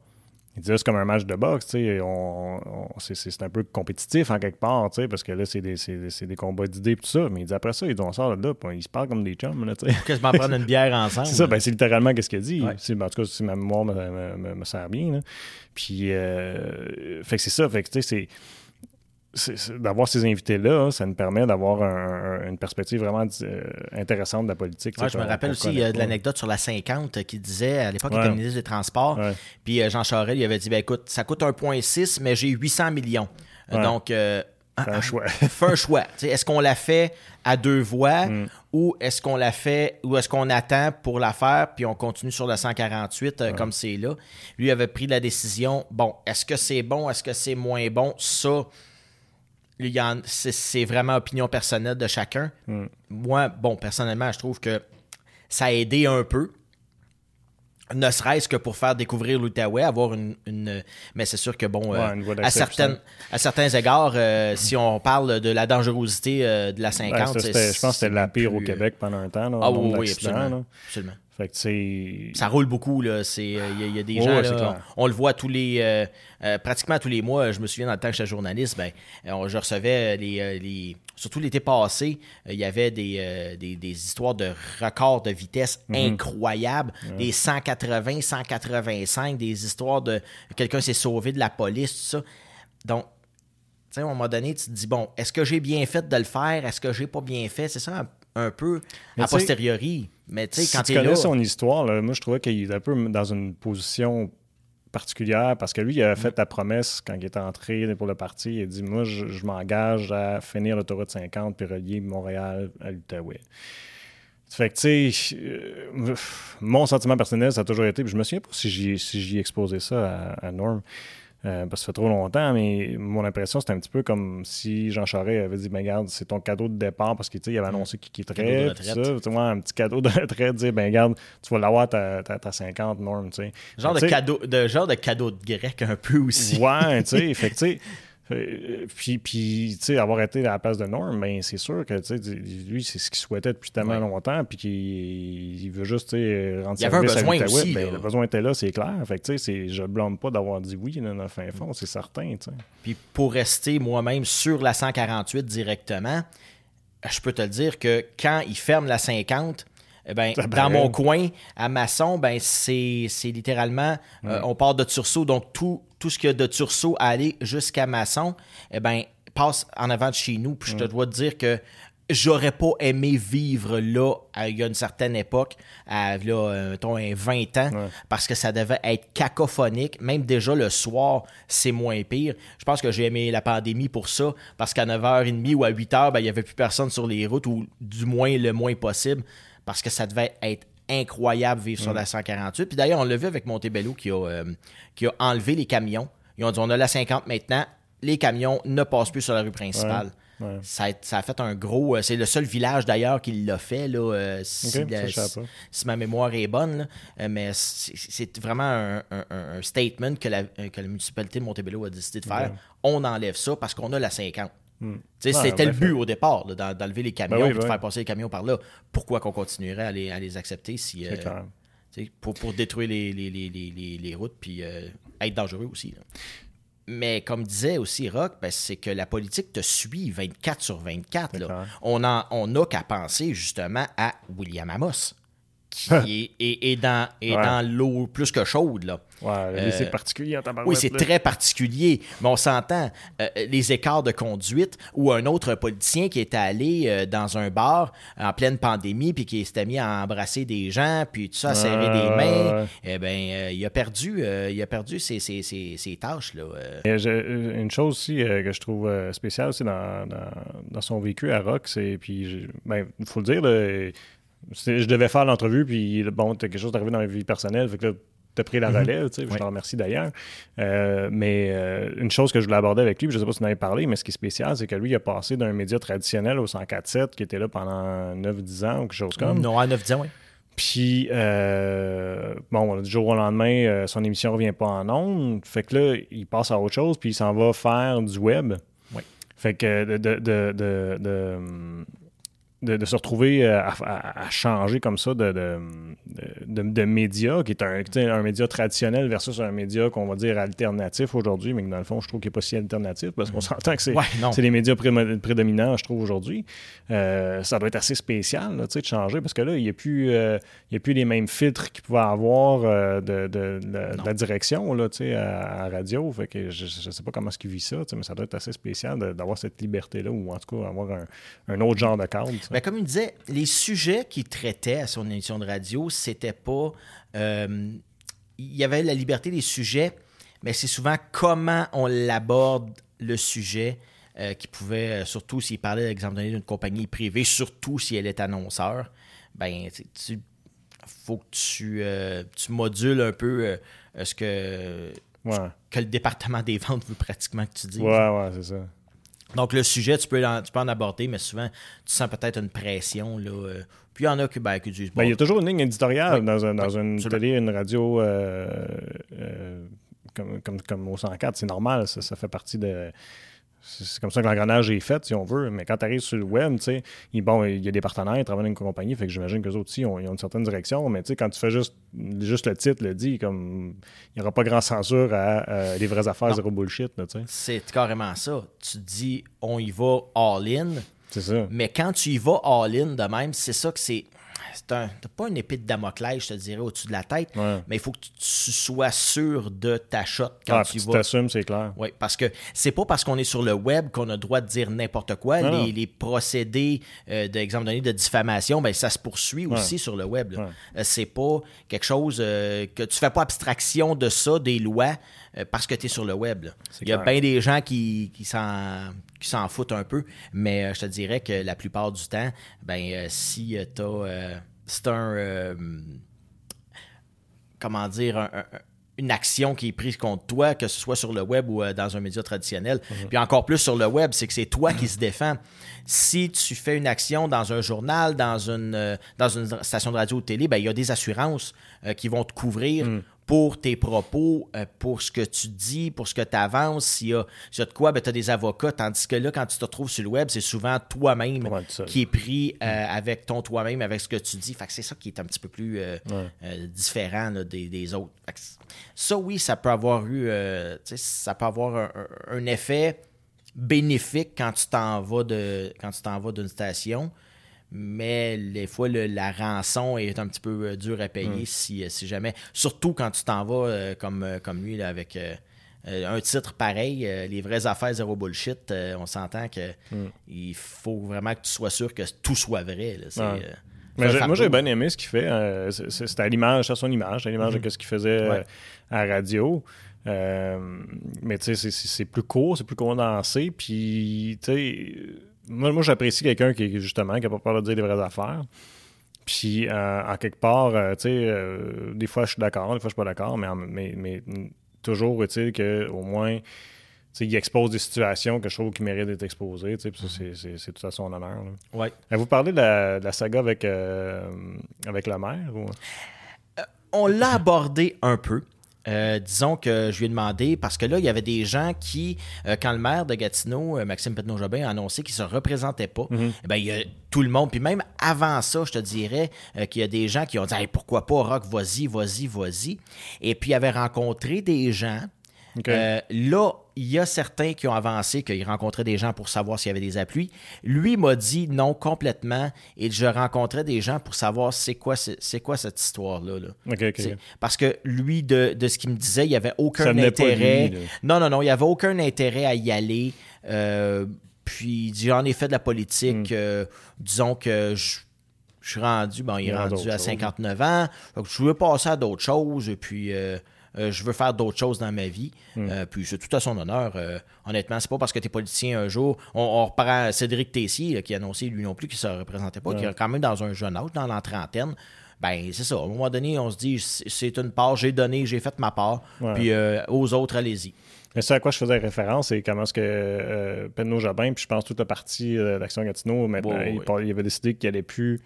il disait c'est comme un match de boxe, c'est un peu compétitif en quelque part, parce que là, c'est des, des, combats d'idées et tout ça. Mais il dit après ça, ils on sort de là, ils se parlent comme des chums. Là,
Quasiment prendre une bière [laughs] ensemble.
c'est ça, ben, c'est littéralement ce qu'il a dit. En tout cas, si ma mémoire me, sert bien. Puis, euh, fait que c'est ça, fait que tu sais, c'est d'avoir ces invités-là, ça nous permet d'avoir une perspective vraiment euh, intéressante de la politique.
je me rappelle aussi il y a de l'anecdote sur la 50 qui disait, à l'époque, il était ministre des Transports, puis euh, Jean Charest, il avait dit, ben, écoute, ça coûte 1,6, mais j'ai 800 millions. Donc, euh,
Fais un choix. [laughs]
Fais un choix. est-ce qu'on l'a fait à deux voix mm. ou est-ce qu'on l'a fait ou est-ce qu'on attend pour la faire puis on continue sur le 148 comme c'est là? Lui avait pris la décision. Bon, est-ce que c'est bon? Est-ce que c'est moins bon? Ça, c'est vraiment opinion personnelle de chacun. Hmm. Moi, bon, personnellement, je trouve que ça a aidé un peu. Ne serait-ce que pour faire découvrir l'Outaouais, avoir une, Mais c'est sûr que, bon, euh, à, certaines, à certains égards, euh, si on parle de la dangerosité euh, de la 50,
je pense que c'était la pire au Québec pendant un temps.
ah oui, absolument. Ça roule beaucoup. Il y, a des gens, on le voit tous les, euh, euh, pratiquement tous les mois. Je me souviens dans le temps que j'étais journaliste, ben, je recevais les, les surtout l'été passé, il y avait des, des, histoires de records de vitesse mhm. incroyables, des 180, 185, des histoires de quelqu'un s'est sauvé de la police, tout ça. Donc, à un moment donné, tu te dis, bon, est-ce que j'ai bien fait de le faire? Est-ce que j'ai pas bien fait? C'est ça un, peu a posteriori. Mais tu sais, quand
tu connais son histoire, moi, je trouvais qu'il est un peu dans une position particulière parce que lui, il a fait la promesse quand il est entré pour le parti. Il a dit Moi, je, m'engage à finir l'autoroute 50 puis relier Montréal à l'Outaouais. Fait que, tu sais, euh, mon sentiment personnel, ça a toujours été, puis je me souviens pas si j'y si ai exposé ça à, Norm. Parce que ça fait trop longtemps, mais mon impression, c'était un petit peu comme si Jean Charest avait dit ben, regarde, c'est ton cadeau de départ parce qu'il avait annoncé qu'il quitterait. Ça, un petit cadeau de retraite, dire ben, regarde, tu vas l'avoir ta, ta, 50 normes.
Genre, de cadeau, de, genre de cadeau de grec un peu aussi.
Ouais, tu sais, [laughs] fait que, euh, puis, puis tu sais, avoir été à la place de Norm, ben, c'est sûr que lui, c'est ce qu'il souhaitait depuis tellement longtemps, puis qu'il veut juste rendre
Il y avait un besoin aussi.
Ben, le besoin était là, c'est clair. Fait que, je ne blâme pas d'avoir dit oui dans le fin fond, c'est certain.
Puis pour rester moi-même sur la 148 directement, je peux te dire que quand il ferme la 50, eh ben, dans mon coin, à Masson, ben, c'est littéralement, euh, on part de Tursault, donc tout, tout ce qu'il y a de Tursault à aller jusqu'à Masson, eh ben, passe en avant de chez nous. Puis je te dois te dire que j'aurais pas aimé vivre là il y a une certaine époque, à là, euh, mettons, 20 ans, parce que ça devait être cacophonique. Même déjà le soir, c'est moins pire. Je pense que j'ai aimé la pandémie pour ça, parce qu'à 9h30 ou à 8h, ben, il n'y avait plus personne sur les routes, ou du moins le moins possible parce que ça devait être incroyable vivre sur la 148. Puis d'ailleurs, on l'a vu avec Montebello qui a, euh, qui a enlevé les camions. Ils ont dit on a la 50 maintenant, les camions ne passent plus sur la rue principale. Ça, a, fait un gros. Euh, c'est le seul village d'ailleurs qui l'a fait, là, euh, si, ma mémoire est bonne. mais c'est vraiment un, statement que la, que la municipalité de Montebello a décidé de faire. On enlève ça parce qu'on a la 50. Hmm. C'était le but au départ, d'enlever les camions et ben de ben faire passer les camions par là. Pourquoi qu'on continuerait à les, à les accepter si, euh, pour, pour, détruire les, les, les, les routes puis euh, être dangereux aussi. Mais comme disait aussi Rock, ben, c'est que la politique te suit 24 sur 24. Là. On n'a on qu'à penser justement à William Amos qui est, dans, dans l'eau plus que chaude. Là.
Ouais, c'est euh, particulier en
Oui, c'est très particulier. Mais on s'entend, euh, les écarts de conduite ou un autre politicien qui est allé euh, dans un bar en pleine pandémie puis qui s'était mis à embrasser des gens puis tout ça, à serrer des mains, eh ben, il a perdu, il a perdu ses, ses, ses, tâches. Là,
une chose aussi que je trouve spéciale aussi dans, dans, son vécu à Rock, c'est, puis il ben, faut le dire, je devais faire l'entrevue, puis bon, t'as quelque chose d'arrivé dans ma vie personnelle, fait que là, t'as pris la mhm. relève, tu sais, je te remercie d'ailleurs. Euh, mais euh, une chose que je voulais aborder avec lui, je sais pas si tu en avais parlé, mais ce qui est spécial, c'est que lui, il a passé d'un média traditionnel au 104.7 qui était là pendant 9-10 ans ou quelque chose comme.
Non, à 9-10 ans, oui.
Puis, euh, bon, du jour au lendemain, son émission ne revient pas en ondes. Fait que là, il passe à autre chose, puis il s'en va faire du web.
Oui.
Fait que de, de de, se retrouver euh, à, changer comme ça de, de, média, qui est un, un, média traditionnel versus un média qu'on va dire alternatif aujourd'hui, mais que dans le fond, je trouve qu'il n'est pas si alternatif parce qu'on mm. s'entend que c'est les médias prédominants, je trouve, aujourd'hui. Euh, ça doit être assez spécial là, de changer parce que là, il n'y a, plus, euh, a plus les mêmes filtres qu'il pouvait avoir de, la direction là, à, à radio. Fait que je ne sais pas comment est-ce qu'il vit ça, mais ça doit être assez spécial d'avoir cette liberté-là ou en tout cas avoir un, un autre genre de cadre.
Ben, comme il disait, les sujets qu'il traitait à son émission de radio, c'était pas. Euh, il y avait la liberté des sujets, mais c'est souvent comment on l'aborde le sujet euh, qui pouvait, euh, surtout s'il parlait, exemple donné, d'une compagnie privée, surtout si elle est annonceur, ben, tu faut que tu, tu modules un peu ce que, que le département des ventes veut pratiquement que tu dises.
Ouais, ouais, c'est ça.
Donc, le sujet, tu peux, en, tu peux en aborder, mais souvent, tu sens peut-être une pression. Là, euh. puis il y en a qui, ben, disent.
Ben, il y a toujours une ligne éditoriale dans, un, dans une télé, une radio euh, euh, comme, comme, comme, au 104. C'est normal, ça, ça fait partie de c'est comme ça que l'engrenage est fait, si on veut. Mais quand tu arrives sur le web, tu sais, il, bon, il y a des partenaires, ils travaillent dans une compagnie, fait que j'imagine qu'eux autres aussi, ils ont, une certaine direction. Mais tu sais, quand tu fais juste, juste le titre, le dit, comme il n'y aura pas grand censure à les vraies affaires, zéro bullshit.
C'est carrément ça. Tu dis, on y va all-in.
C'est ça.
Mais quand tu y vas all-in de même, c'est ça que c'est t'as pas une épée de Damoclès, je te dirais, au-dessus de la tête, mais il faut que tu, sois sûr de ta shot quand ah, tu vas.
t'assumes, c'est clair.
Oui, parce que c'est pas parce qu'on est sur le web qu'on a le droit de dire n'importe quoi. Les, procédés, euh, d'exemple donné, de diffamation, ben, ça se poursuit aussi sur le web. Euh, c'est pas quelque chose euh, que tu fais pas abstraction de ça, des lois, parce que tu es sur le web. Il y a bien des gens qui, qui s'en foutent un peu, mais je te dirais que la plupart du temps, ben si tu as c'est un. Euh, comment dire, une action qui est prise contre toi, que ce soit sur le web ou euh, dans un média traditionnel. Mhm. Puis encore plus sur le web, c'est que c'est toi qui se défends. Si tu fais une action dans un journal, dans une, euh, dans une station de radio ou de télé, ben, il y a des assurances euh, qui vont te couvrir mhm pour tes propos, euh, pour ce que tu dis, pour ce que tu avances. S'il y, a, de quoi, ben, tu as des avocats. Tandis que là, quand tu te retrouves sur le web, c'est souvent toi-même qui est pris euh, avec ton toi-même, avec ce que tu dis. Fait que c'est ça qui est un petit peu plus euh, différent des, autres. ça, oui, ça peut avoir eu ça peut avoir un, effet bénéfique quand tu t'en vas de quand tu t'en vas d'une station mais des fois, la rançon est un petit peu euh, dure à payer mm. si, euh, si, jamais. Surtout quand tu t'en vas euh, comme, comme lui avec un titre pareil, Les vraies affaires, zéro bullshit. on s'entend que mm. il faut vraiment que tu sois sûr que tout soit vrai.
moi, j'ai bien aimé ce qu'il fait. C'était à l'image, à son image, à l'image de mm-hmm. ce qu'il faisait à la radio. mais tu sais, c'est plus court, c'est plus condensé. Puis, tu sais moi, j'apprécie quelqu'un qui, justement, qui n'a pas peur de dire les vraies affaires. Puis, euh, en quelque part, euh, tu sais, euh, des fois, je suis d'accord, des fois, je suis pas d'accord, mais, mais, mais, toujours est-il qu'au moins, il expose des situations que je trouve qui méritent d'être exposées. Puis ça, c'est tout à son honneur.
Ouais.
Vous parlez de la, de la saga avec, avec la mère? Ou...
on l'a abordé un peu. Euh, disons que je lui ai demandé, parce que là, il y avait des gens qui, euh, quand le maire de Gatineau, euh, Maxime Petno-Jobin, a annoncé qu'il ne se représentait pas, eh ben, il y a tout le monde, puis même avant ça, je te dirais qu'il y a des gens qui ont dit pourquoi pas, Rock, vas-y, vas-y, vas-y. Et puis, il avait rencontré des gens euh, là, il y a certains qui ont avancé, qu'ils rencontraient des gens pour savoir s'il y avait des appuis. Lui m'a dit non complètement et je rencontrais des gens pour savoir c'est quoi, c'est quoi cette histoire-là. Parce que lui, de, ce qu'il me disait, il n'y avait aucun intérêt. non, non, non, il n'y avait aucun intérêt à y aller. Euh, puis j'en ai fait de la politique. Hmm. Euh, disons que je, suis rendu, bon, il est rendu à 59 ans. Donc, je veux passer à d'autres choses. Et puis. Euh, je veux faire d'autres choses dans ma vie. Hmm. Euh, puis c'est tout à son honneur. Euh, honnêtement, c'est pas parce que tu es politicien un jour. On, reprend Cédric Tessier, qui a annoncé lui non plus qu'il ne se représentait pas, qui est quand même dans un jeune âge, dans la trentaine. Ben, c'est ça. À un moment donné, on se dit, c'est une part, j'ai donné, j'ai fait ma part. Puis aux autres, allez-y.
Mais ce à quoi je faisais référence, c'est comment est-ce que euh, Jobin, puis je pense toute la partie d'Action Gatineau, maintenant, il, avait décidé qu'il n'allait plus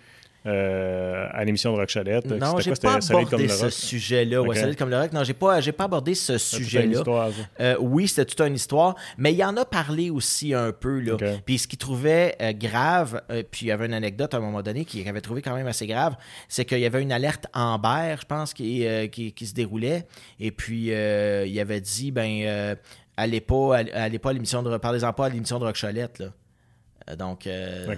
euh, à l'émission de Rock Chalette.
Non, j'ai pas abordé ce sujet-là. Ouais, comme le rock. Non, j'ai pas, j'ai pas abordé ce sujet-là. Euh, oui, c'était toute une histoire, mais il en a parlé aussi un peu là. Puis ce qu'il trouvait euh, grave, puis il y avait une anecdote à un moment donné qu'il avait trouvé quand même assez grave, c'est qu'il y avait une alerte Amber, je pense, qui, qui, se déroulait, et puis il avait dit ben allez pas, allez pas à l'émission de parlez-en pas à l'émission de Rock Chalette là. Donc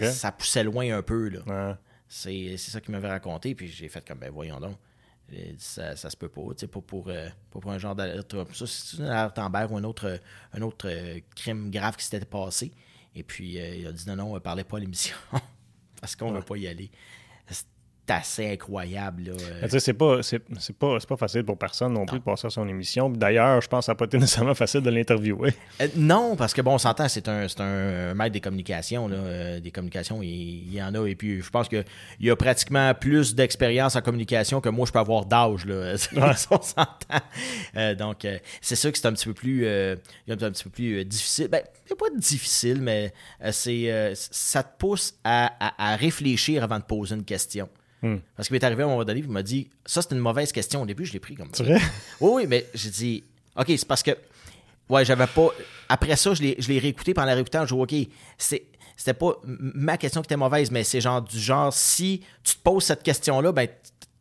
ça poussait loin un peu là. C'est ça qu'il m'avait raconté, puis j'ai fait comme, ben voyons donc. Ça, ça se peut pas, tu sais, pas pour, euh, pour un genre d'alerte comme ça. C'est une alerte ou un autre, un autre euh, crime grave qui s'était passé. Et puis, euh, il a dit non, non, ne parlez pas à l'émission [laughs] parce qu'on ne veut pas y aller assez incroyable.
Là. C'est pas, pas, pas facile pour personne non plus de passer à son émission. D'ailleurs, je pense que ça n'a pas été [laughs] nécessairement facile de l'interviewer.
Euh, non, parce que bon, on s'entend, c'est un, un maître des communications. Là. Euh, des communications, il, y en a. Et puis, je pense qu'il y a pratiquement plus d'expérience en communication que moi, je peux avoir d'âge. Là. [laughs] on s'entend. Euh, donc, c'est sûr que c'est un petit peu plus, un petit peu plus difficile. Ben, pas difficile, mais c'est, ça te pousse à réfléchir avant de poser une question. Hmm. Parce qu'il m'est arrivé à un moment donné, il m'a dit Ça, c'est une mauvaise question. Au début, je l'ai pris comme ça.
Vrai?
Oui, oui, mais j'ai dit OK, c'est parce que. Ouais, j'avais pas. Après ça, je l'ai réécouté. Pendant la réécoutant, je dis OK, c'était pas ma question qui était mauvaise, mais c'est genre du genre si tu te poses cette question-là, ben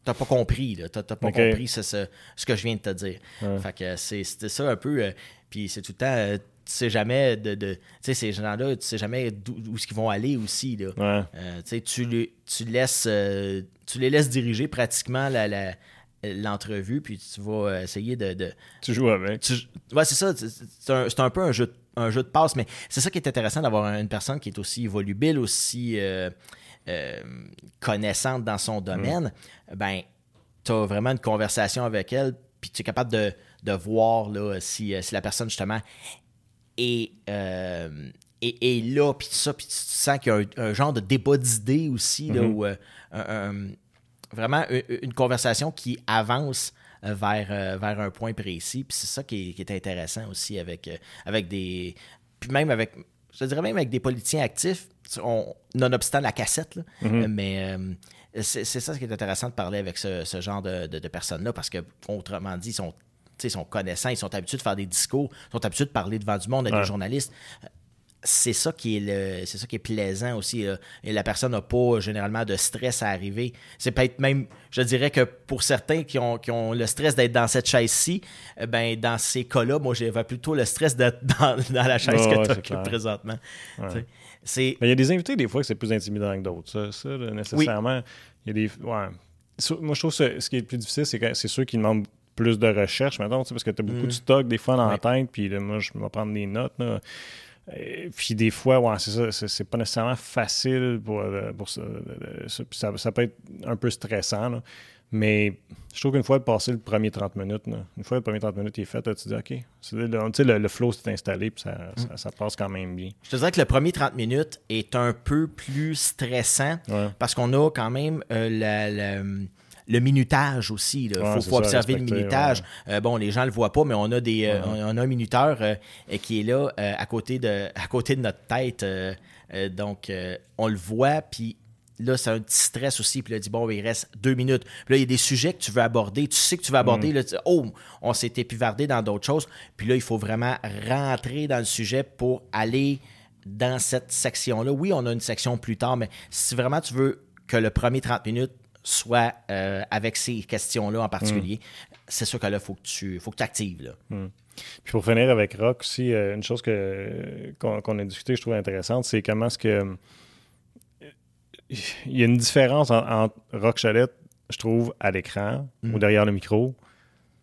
t'as pas compris, là. T'as pas compris ce, ce, que je viens de te dire. Fait que c'était ça un peu. Euh, puis c'est tout le temps. Euh, tu sais jamais de, tu sais ces gens-là tu sais jamais où, ils vont aller aussi là. Euh, tu, tu laisses euh, tu les laisses diriger pratiquement la, l'entrevue puis tu vas essayer de,
tu joues avec.
Ouais c'est ça c'est un, un, peu un jeu un jeu de passe mais c'est ça qui est intéressant d'avoir une personne qui est aussi volubile aussi euh, connaissante dans son domaine. Ben tu as vraiment une conversation avec elle puis tu es capable de, de voir là, si, si la personne justement euh, et, et, là, puis ça, puis tu sens qu'il y a un, genre de débat d'idées aussi, là, mm-hmm. où, euh, vraiment une, conversation qui avance vers, vers un point précis. Puis c'est ça qui est, intéressant aussi avec, avec des. Puis même avec. Je dirais même avec des politiciens actifs, nonobstant la cassette, mm-hmm. mais c'est ça qui est intéressant de parler avec ce, genre de, personnes-là parce que, autrement dit, ils sont, ils sont connaissants, ils sont habitués de faire des discours, ils sont habitués de parler devant du monde avec des journalistes c'est ça qui est le, c'est ça qui est plaisant aussi. Et la personne n'a pas généralement de stress à arriver. C'est peut-être même, je dirais que pour certains qui ont, qui ont le stress d'être dans cette chaise-ci, eh ben dans ces cas-là, moi j'avais plutôt le stress d'être [laughs] dans, la chaise que tu as présentement.
Il y a des invités des fois que c'est plus intimidant que d'autres. Ça, nécessairement. Il y a des. Ouais. Moi je trouve que ce qui est le plus difficile, c'est que c'est ceux qui demandent plus de recherche, maintenant, parce que tu as beaucoup de mm. stock des fois dans la tête, puis moi je vais prendre des notes. Là. puis des fois, ouais, c'est ça, c'est pas nécessairement facile pour, euh, pour ça, ça, ça, peut être un peu stressant. Mais je trouve qu'une fois passé le premier 30 minutes, une fois le premier 30 minutes est fait, tu te dis OK, le, le, flow s'est installé puis mm. ça, passe quand même bien.
Je te dirais que le premier 30 minutes est un peu plus stressant parce qu'on a quand même euh, le minutage aussi. Il faut, observer le minutage. Euh, bon, les gens ne le voient pas, mais on a, des, euh, on a un minuteur qui est là à, côté de, à côté de notre tête. donc, on le voit, puis là, c'est un petit stress aussi. Puis là, il dit, bon, il reste deux minutes. Puis là, il y a des sujets que tu veux aborder. Tu sais que tu veux aborder. Mm. Là, oh, on s'est épivardé dans d'autres choses. Puis là, il faut vraiment rentrer dans le sujet pour aller dans cette section-là. Oui, on a une section plus tard, mais si vraiment tu veux que le premier 30 minutes soit euh, avec ces questions-là en particulier, mm. c'est sûr que là, il faut que tu faut que actives. Là.
Mm. Puis pour finir avec Rock aussi, euh, une chose que, qu'on, a discuté, je trouve intéressante, c'est comment est-ce que il y a une différence entre Rock Chalette, je trouve, à l'écran ou mm. derrière le micro,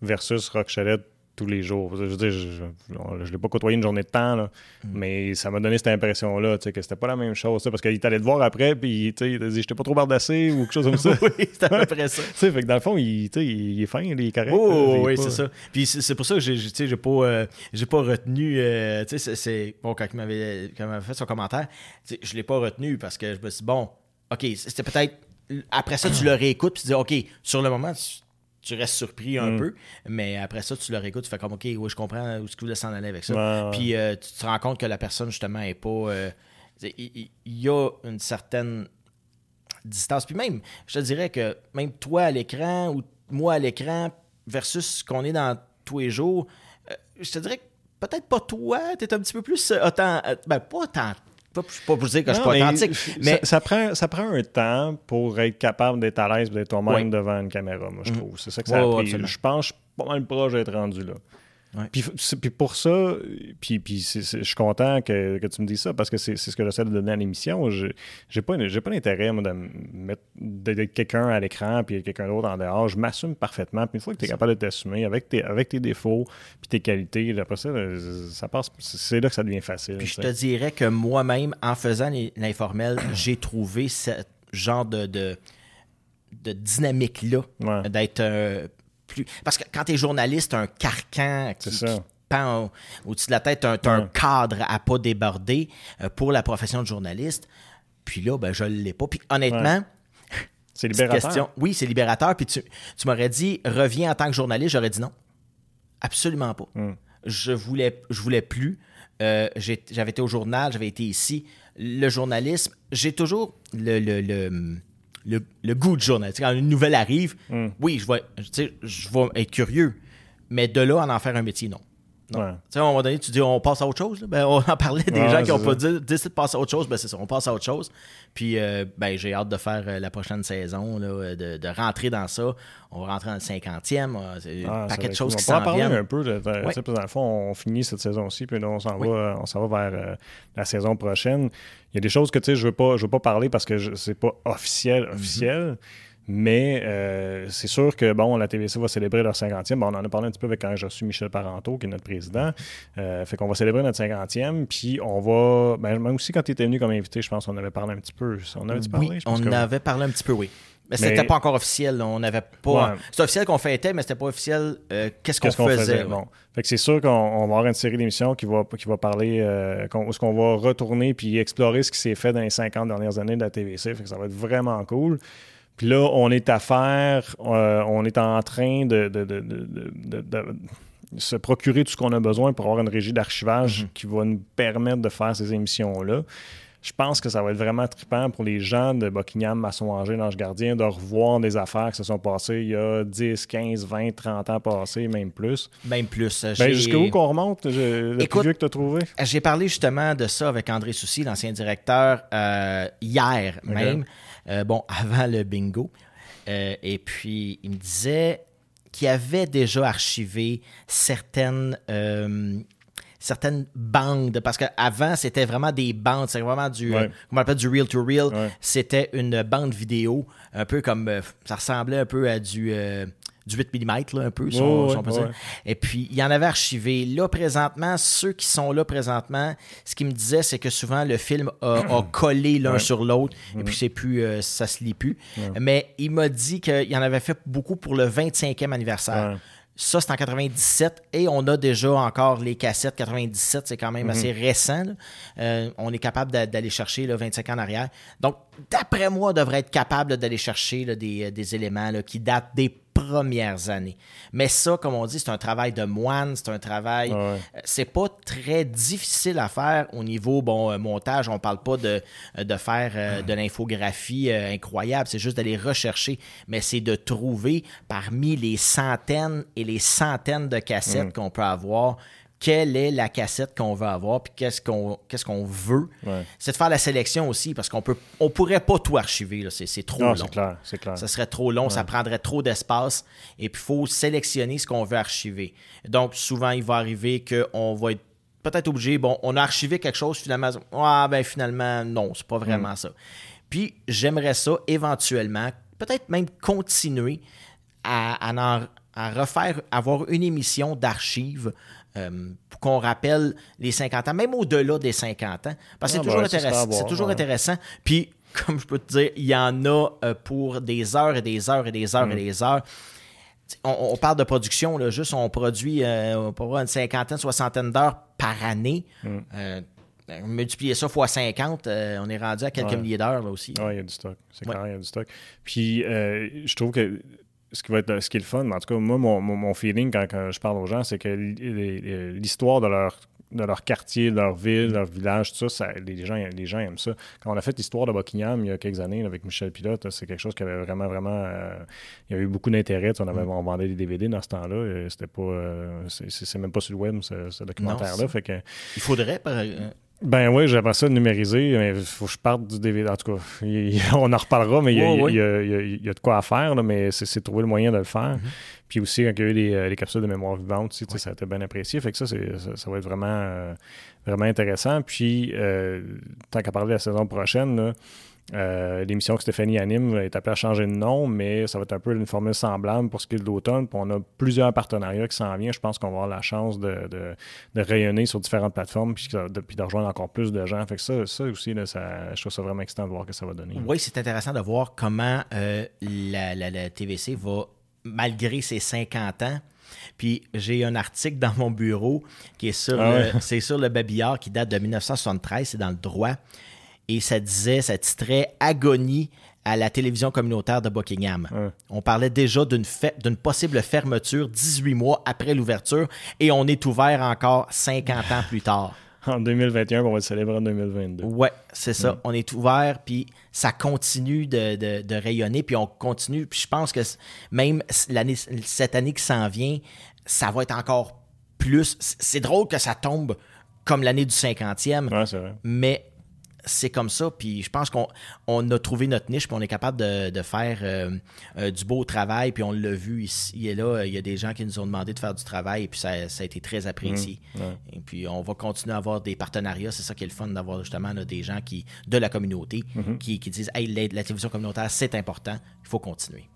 versus Rock Chalette tous les jours. Je veux dire, je ne l'ai pas côtoyé une journée de temps, là, mm. mais ça m'a donné cette impression-là, que c'était pas la même chose. Parce qu'il t'allait te voir après, puis il t'a dit J'étais pas trop bardassé ou quelque chose comme ça. [laughs]
oui, c'était à peu près ça. [laughs]
fait que dans le fond, il, il est fin, il est correct.
Oh, oui, c'est ça. Puis c'est pour ça que j'ai pas, euh, pas retenu. Euh, c'est bon, quand il m'avait fait son commentaire, je l'ai pas retenu parce que je me suis dit Bon, OK, c'était peut-être. Après ça, tu le réécoutes puis tu dis OK, sur le moment, tu, restes surpris un mm. peu, mais après ça, tu le réécoutes, tu fais comme OK, oui, je comprends où ce que vous s'en aller avec ça. Puis euh, tu te rends compte que la personne, justement, est pas. Euh, il y, a une certaine distance. Puis même, je te dirais que même toi à l'écran ou moi à l'écran versus ce qu'on est dans tous les jours, euh, je te dirais que peut-être pas toi, tu es un petit peu plus autant. Ben, pas autant pas, pas pour dire que je suis pas authentique. Mais,
Ça, prend, ça prend un temps pour être capable d'être à l'aise d'être toi-même devant une caméra, moi, je mm. trouve. C'est ça que ça a pris. Je pense que je suis pas mal proche d'être rendu là. Puis, pour ça, puis, puis je suis content que, que, tu me dises ça parce que c'est ce que j'essaie de donner à l'émission. J'ai pas, pas l'intérêt de mettre d'être quelqu'un à l'écran puis quelqu'un d'autre en dehors. Je m'assume parfaitement. Puis une fois que tu es capable de t'assumer avec tes, avec tes défauts puis tes qualités, après ça, ça passe. C'est là que ça devient facile.
Puis je te dirais que moi-même, en faisant l'informel, j'ai trouvé ce genre de, de, dynamique-là, d'être parce que quand tu es journaliste, un carcan qui, pend au-dessus de la tête, as, un cadre à pas déborder euh, pour la profession de journaliste. Puis là, ben, je ne l'ai pas. Puis honnêtement.
C'est libérateur.
Oui, c'est libérateur. Puis tu, m'aurais dit, reviens en tant que journaliste. J'aurais dit non. Absolument pas. Hmm. Je voulais, je voulais plus. Euh, j'avais été au journal, j'avais été ici. Le journalisme, j'ai toujours le, le le, goût de journal. quand une nouvelle arrive, hmm. oui, je vais, je vais être curieux. Mais de là, en en faire un métier, non. Non. À un moment donné, tu dis on passe à autre chose. Ben, on en parlait des gens qui n'ont pas dit décidé de passer à autre chose. Ben, c'est ça, on passe à autre chose. Puis euh, ben, j'ai hâte de faire euh, la prochaine saison, là, de, de, rentrer dans ça. On va rentrer dans le 50e. Euh, c'est un ah, paquet de choses qui s'en viennent. On
va en parler un peu. De, Dans le fond, on finit cette saison-ci, puis là, on s'en va, on va vers la saison prochaine. Il y a des choses que je ne veux, pas, je veux pas parler parce que c'est pas officiel, mhm. officiel. Mais euh, c'est sûr que bon, la TVC va célébrer leur 50e. Bon, on en a parlé un petit peu avec quand j'ai reçu Michel Parenteau, qui est notre président. Euh, fait qu'on va célébrer notre 50e. Puis on va. Ben, même aussi, quand tu étais venu comme invité, je pense qu'on avait parlé un petit peu. On avait
parlé,
oui,
on avait parlé un petit peu, oui. Mais, c'était pas encore officiel. On n'avait pas. C'est officiel qu'on fêtait, mais c'était pas officiel. Euh, qu'est-ce qu'on faisait?
Bon. Fait que c'est sûr qu'on va avoir une série d'émissions qui va, qui va parler, euh, où ce qu'on va retourner puis explorer ce qui s'est fait dans les 50 dernières années de la TVC. Fait que ça va être vraiment cool. Puis là, on est à faire, on est en train de, se procurer tout ce qu'on a besoin pour avoir une régie d'archivage mm-hmm. qui va nous permettre de faire ces émissions-là je pense que ça va être vraiment trippant pour les gens de Buckingham, Masson-Angers, l'Ange Gardien, de revoir des affaires qui se sont passées il y a 10, 15, 20, 30 ans passés, même plus.
Même plus.
Ben, Jusqu'où qu'on remonte, le Écoute, plus vieux que tu as trouvé?
J'ai parlé justement de ça avec André Soucy, l'ancien directeur, euh, hier même, euh, bon, [laughs] avant le bingo. Euh, et puis, il me disait qu'il avait déjà archivé certaines certaines bandes, parce qu'avant, c'était vraiment des bandes, c'est vraiment du, euh, on appelle du real to real. C'était une bande vidéo, un peu comme, euh, ça ressemblait un peu à du, euh, du 8 mm, là, un peu, si on, peut dire. Et puis, il y en avait archivé. Là, présentement, ceux qui sont là présentement, ce qu'ils me disaient, c'est que souvent, le film a, [clears throat] collé l'un sur l'autre, et puis c'est plus, ça se lit plus. Mais il m'a dit qu'il en avait fait beaucoup pour le 25e anniversaire. Ça, c'est en 97 et on a déjà encore les cassettes. 97, c'est quand même mhm. assez récent. Euh, on est capable d'aller chercher là, 25 ans en arrière. Donc, d'après moi, on devrait être capable d'aller chercher des, des, éléments qui datent des premières années. Mais ça, comme on dit, c'est un travail de moine, c'est un travail. Euh, c'est pas très difficile à faire au niveau bon euh, montage. On parle pas de, de faire euh, de l'infographie incroyable, c'est juste d'aller rechercher, mais c'est de trouver parmi les centaines et les centaines de cassettes mm. qu'on peut avoir quelle est la cassette qu'on veut avoir, puis qu'est-ce qu'on qu'est-ce qu'on veut. C'est de faire la sélection aussi, parce qu'on peut on pourrait pas tout archiver, c'est trop long.
C'est clair, clair.
Ça serait trop long, ça prendrait trop d'espace, et puis il faut sélectionner ce qu'on veut archiver. Donc, souvent, il va arriver qu'on va être peut-être obligé, bon, on a archivé quelque chose, finalement, ah ben finalement, non, c'est pas vraiment mm. ça. Puis, j'aimerais ça, éventuellement, peut-être même continuer à, à, à refaire, avoir une émission d'archives euh, pour qu'on rappelle les 50 ans, même au-delà des 50 ans. Parce que c'est ah, toujours, intéressant, c'est toujours intéressant. Puis, [laughs] comme je peux te dire, il y en a euh, pour des heures et des heures et des heures et mm. des heures. On, parle de production, là, juste on produit euh, une cinquantaine, soixantaine d'heures par année. Mm. multiplier ça fois 50, on est rendu à quelques milliers d'heures là aussi.
Oui, il y a du stock. C'est clair, il y a du stock. Puis, je trouve que ce qui va être ce qui est le fun, en tout cas, moi, mon, mon feeling quand, je parle aux gens, c'est que l'histoire de leur de leur quartier, de leur ville, de leur village, tout ça, les, gens, les gens aiment ça. Quand on a fait l'histoire de Buckingham il y a quelques années avec Michel Pilote, c'est quelque chose qui avait vraiment, vraiment. Euh, il y avait eu beaucoup d'intérêt. On, avait, mm. on vendait des DVD dans ce temps-là. C'était pas. Euh, c'est même pas sur le web, ce, documentaire-là.
Il faudrait, par,
ben oui, j'aimerais ça numériser, mais il faut que je parte du DVD. En tout cas, on en reparlera, mais il y, a, de quoi à faire, mais c'est trouver le moyen de le faire. Mm-hmm. Puis aussi, quand il y a eu les, euh, capsules de mémoire vivante, ça a été bien apprécié. Fait que ça, ça, ça, va être vraiment, euh, vraiment intéressant. Puis, euh, tant qu'à parler de la saison prochaine, là, euh, l'émission que Stéphanie anime est appelée à changer de nom, mais ça va être un peu une formule semblable pour ce qui est de l'automne. on a plusieurs partenariats qui s'en viennent. Je pense qu'on va avoir la chance de, rayonner sur différentes plateformes puis de, puis de rejoindre encore plus de gens. Fait que ça, ça aussi, ça, je trouve ça vraiment excitant de voir que ça va donner.
Oui, c'est intéressant de voir comment euh, la, TVC va, malgré ses 50 ans, puis j'ai un article dans mon bureau qui est sur, ah [laughs] c'est sur le babillard qui date de 1973, c'est dans le droit et ça disait, ça titrait Agonie à la télévision communautaire de Buckingham. On parlait déjà d'une, possible fermeture 18 mois après l'ouverture et on est ouvert encore 50 ans plus tard. [laughs]
En 2021, on va le célébrer en 2022.
Ouais, c'est ça. On est ouvert, puis ça continue de, rayonner, puis on continue. Puis je pense que même cette année qui s'en vient, ça va être encore plus. C'est drôle que ça tombe comme l'année du 50e,
ouais, c'est vrai.
mais c'est comme ça. Puis je pense qu'on a trouvé notre niche, puis on est capable de, faire euh, euh, du beau travail. Puis on l'a vu ici et là. Il y a des gens qui nous ont demandé de faire du travail, et puis ça, a été très apprécié. Mmh, et puis on va continuer à avoir des partenariats. C'est ça qui est le fun d'avoir justement des gens qui de la communauté mmh. qui, disent Hey, la, télévision communautaire, c'est important, il faut continuer.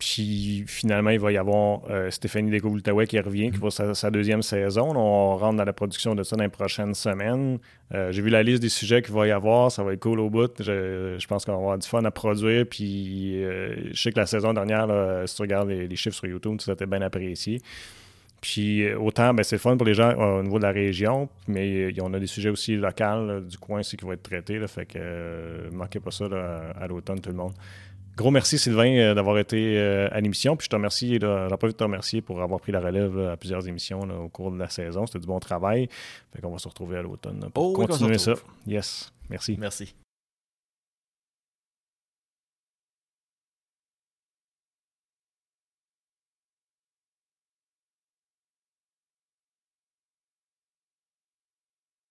Puis finalement, il va y avoir euh, Stéphanie découvre qui revient, qui va sa, sa, deuxième saison. On rentre dans la production de ça dans les prochaines semaines. Euh, j'ai vu la liste des sujets qu'il va y avoir. Ça va être cool au bout. Je, pense qu'on va avoir du fun à produire. Puis euh, je sais que la saison dernière, si tu regardes les, chiffres sur YouTube, ça a été bien apprécié. Puis autant, ben, c'est fun pour les gens au niveau de la région, mais on a des sujets aussi locaux du coin aussi qui vont être traités. fait que manquez pas ça à l'automne, tout le monde. Gros merci, Sylvain, d'avoir été à l'émission. Puis je te remercie, j'en pas de te remercier pour avoir pris la relève à plusieurs émissions au cours de la saison. C'était du bon travail. Fait qu'on va se retrouver à l'automne pour oh, continuer ça. Yes. Merci.
Merci.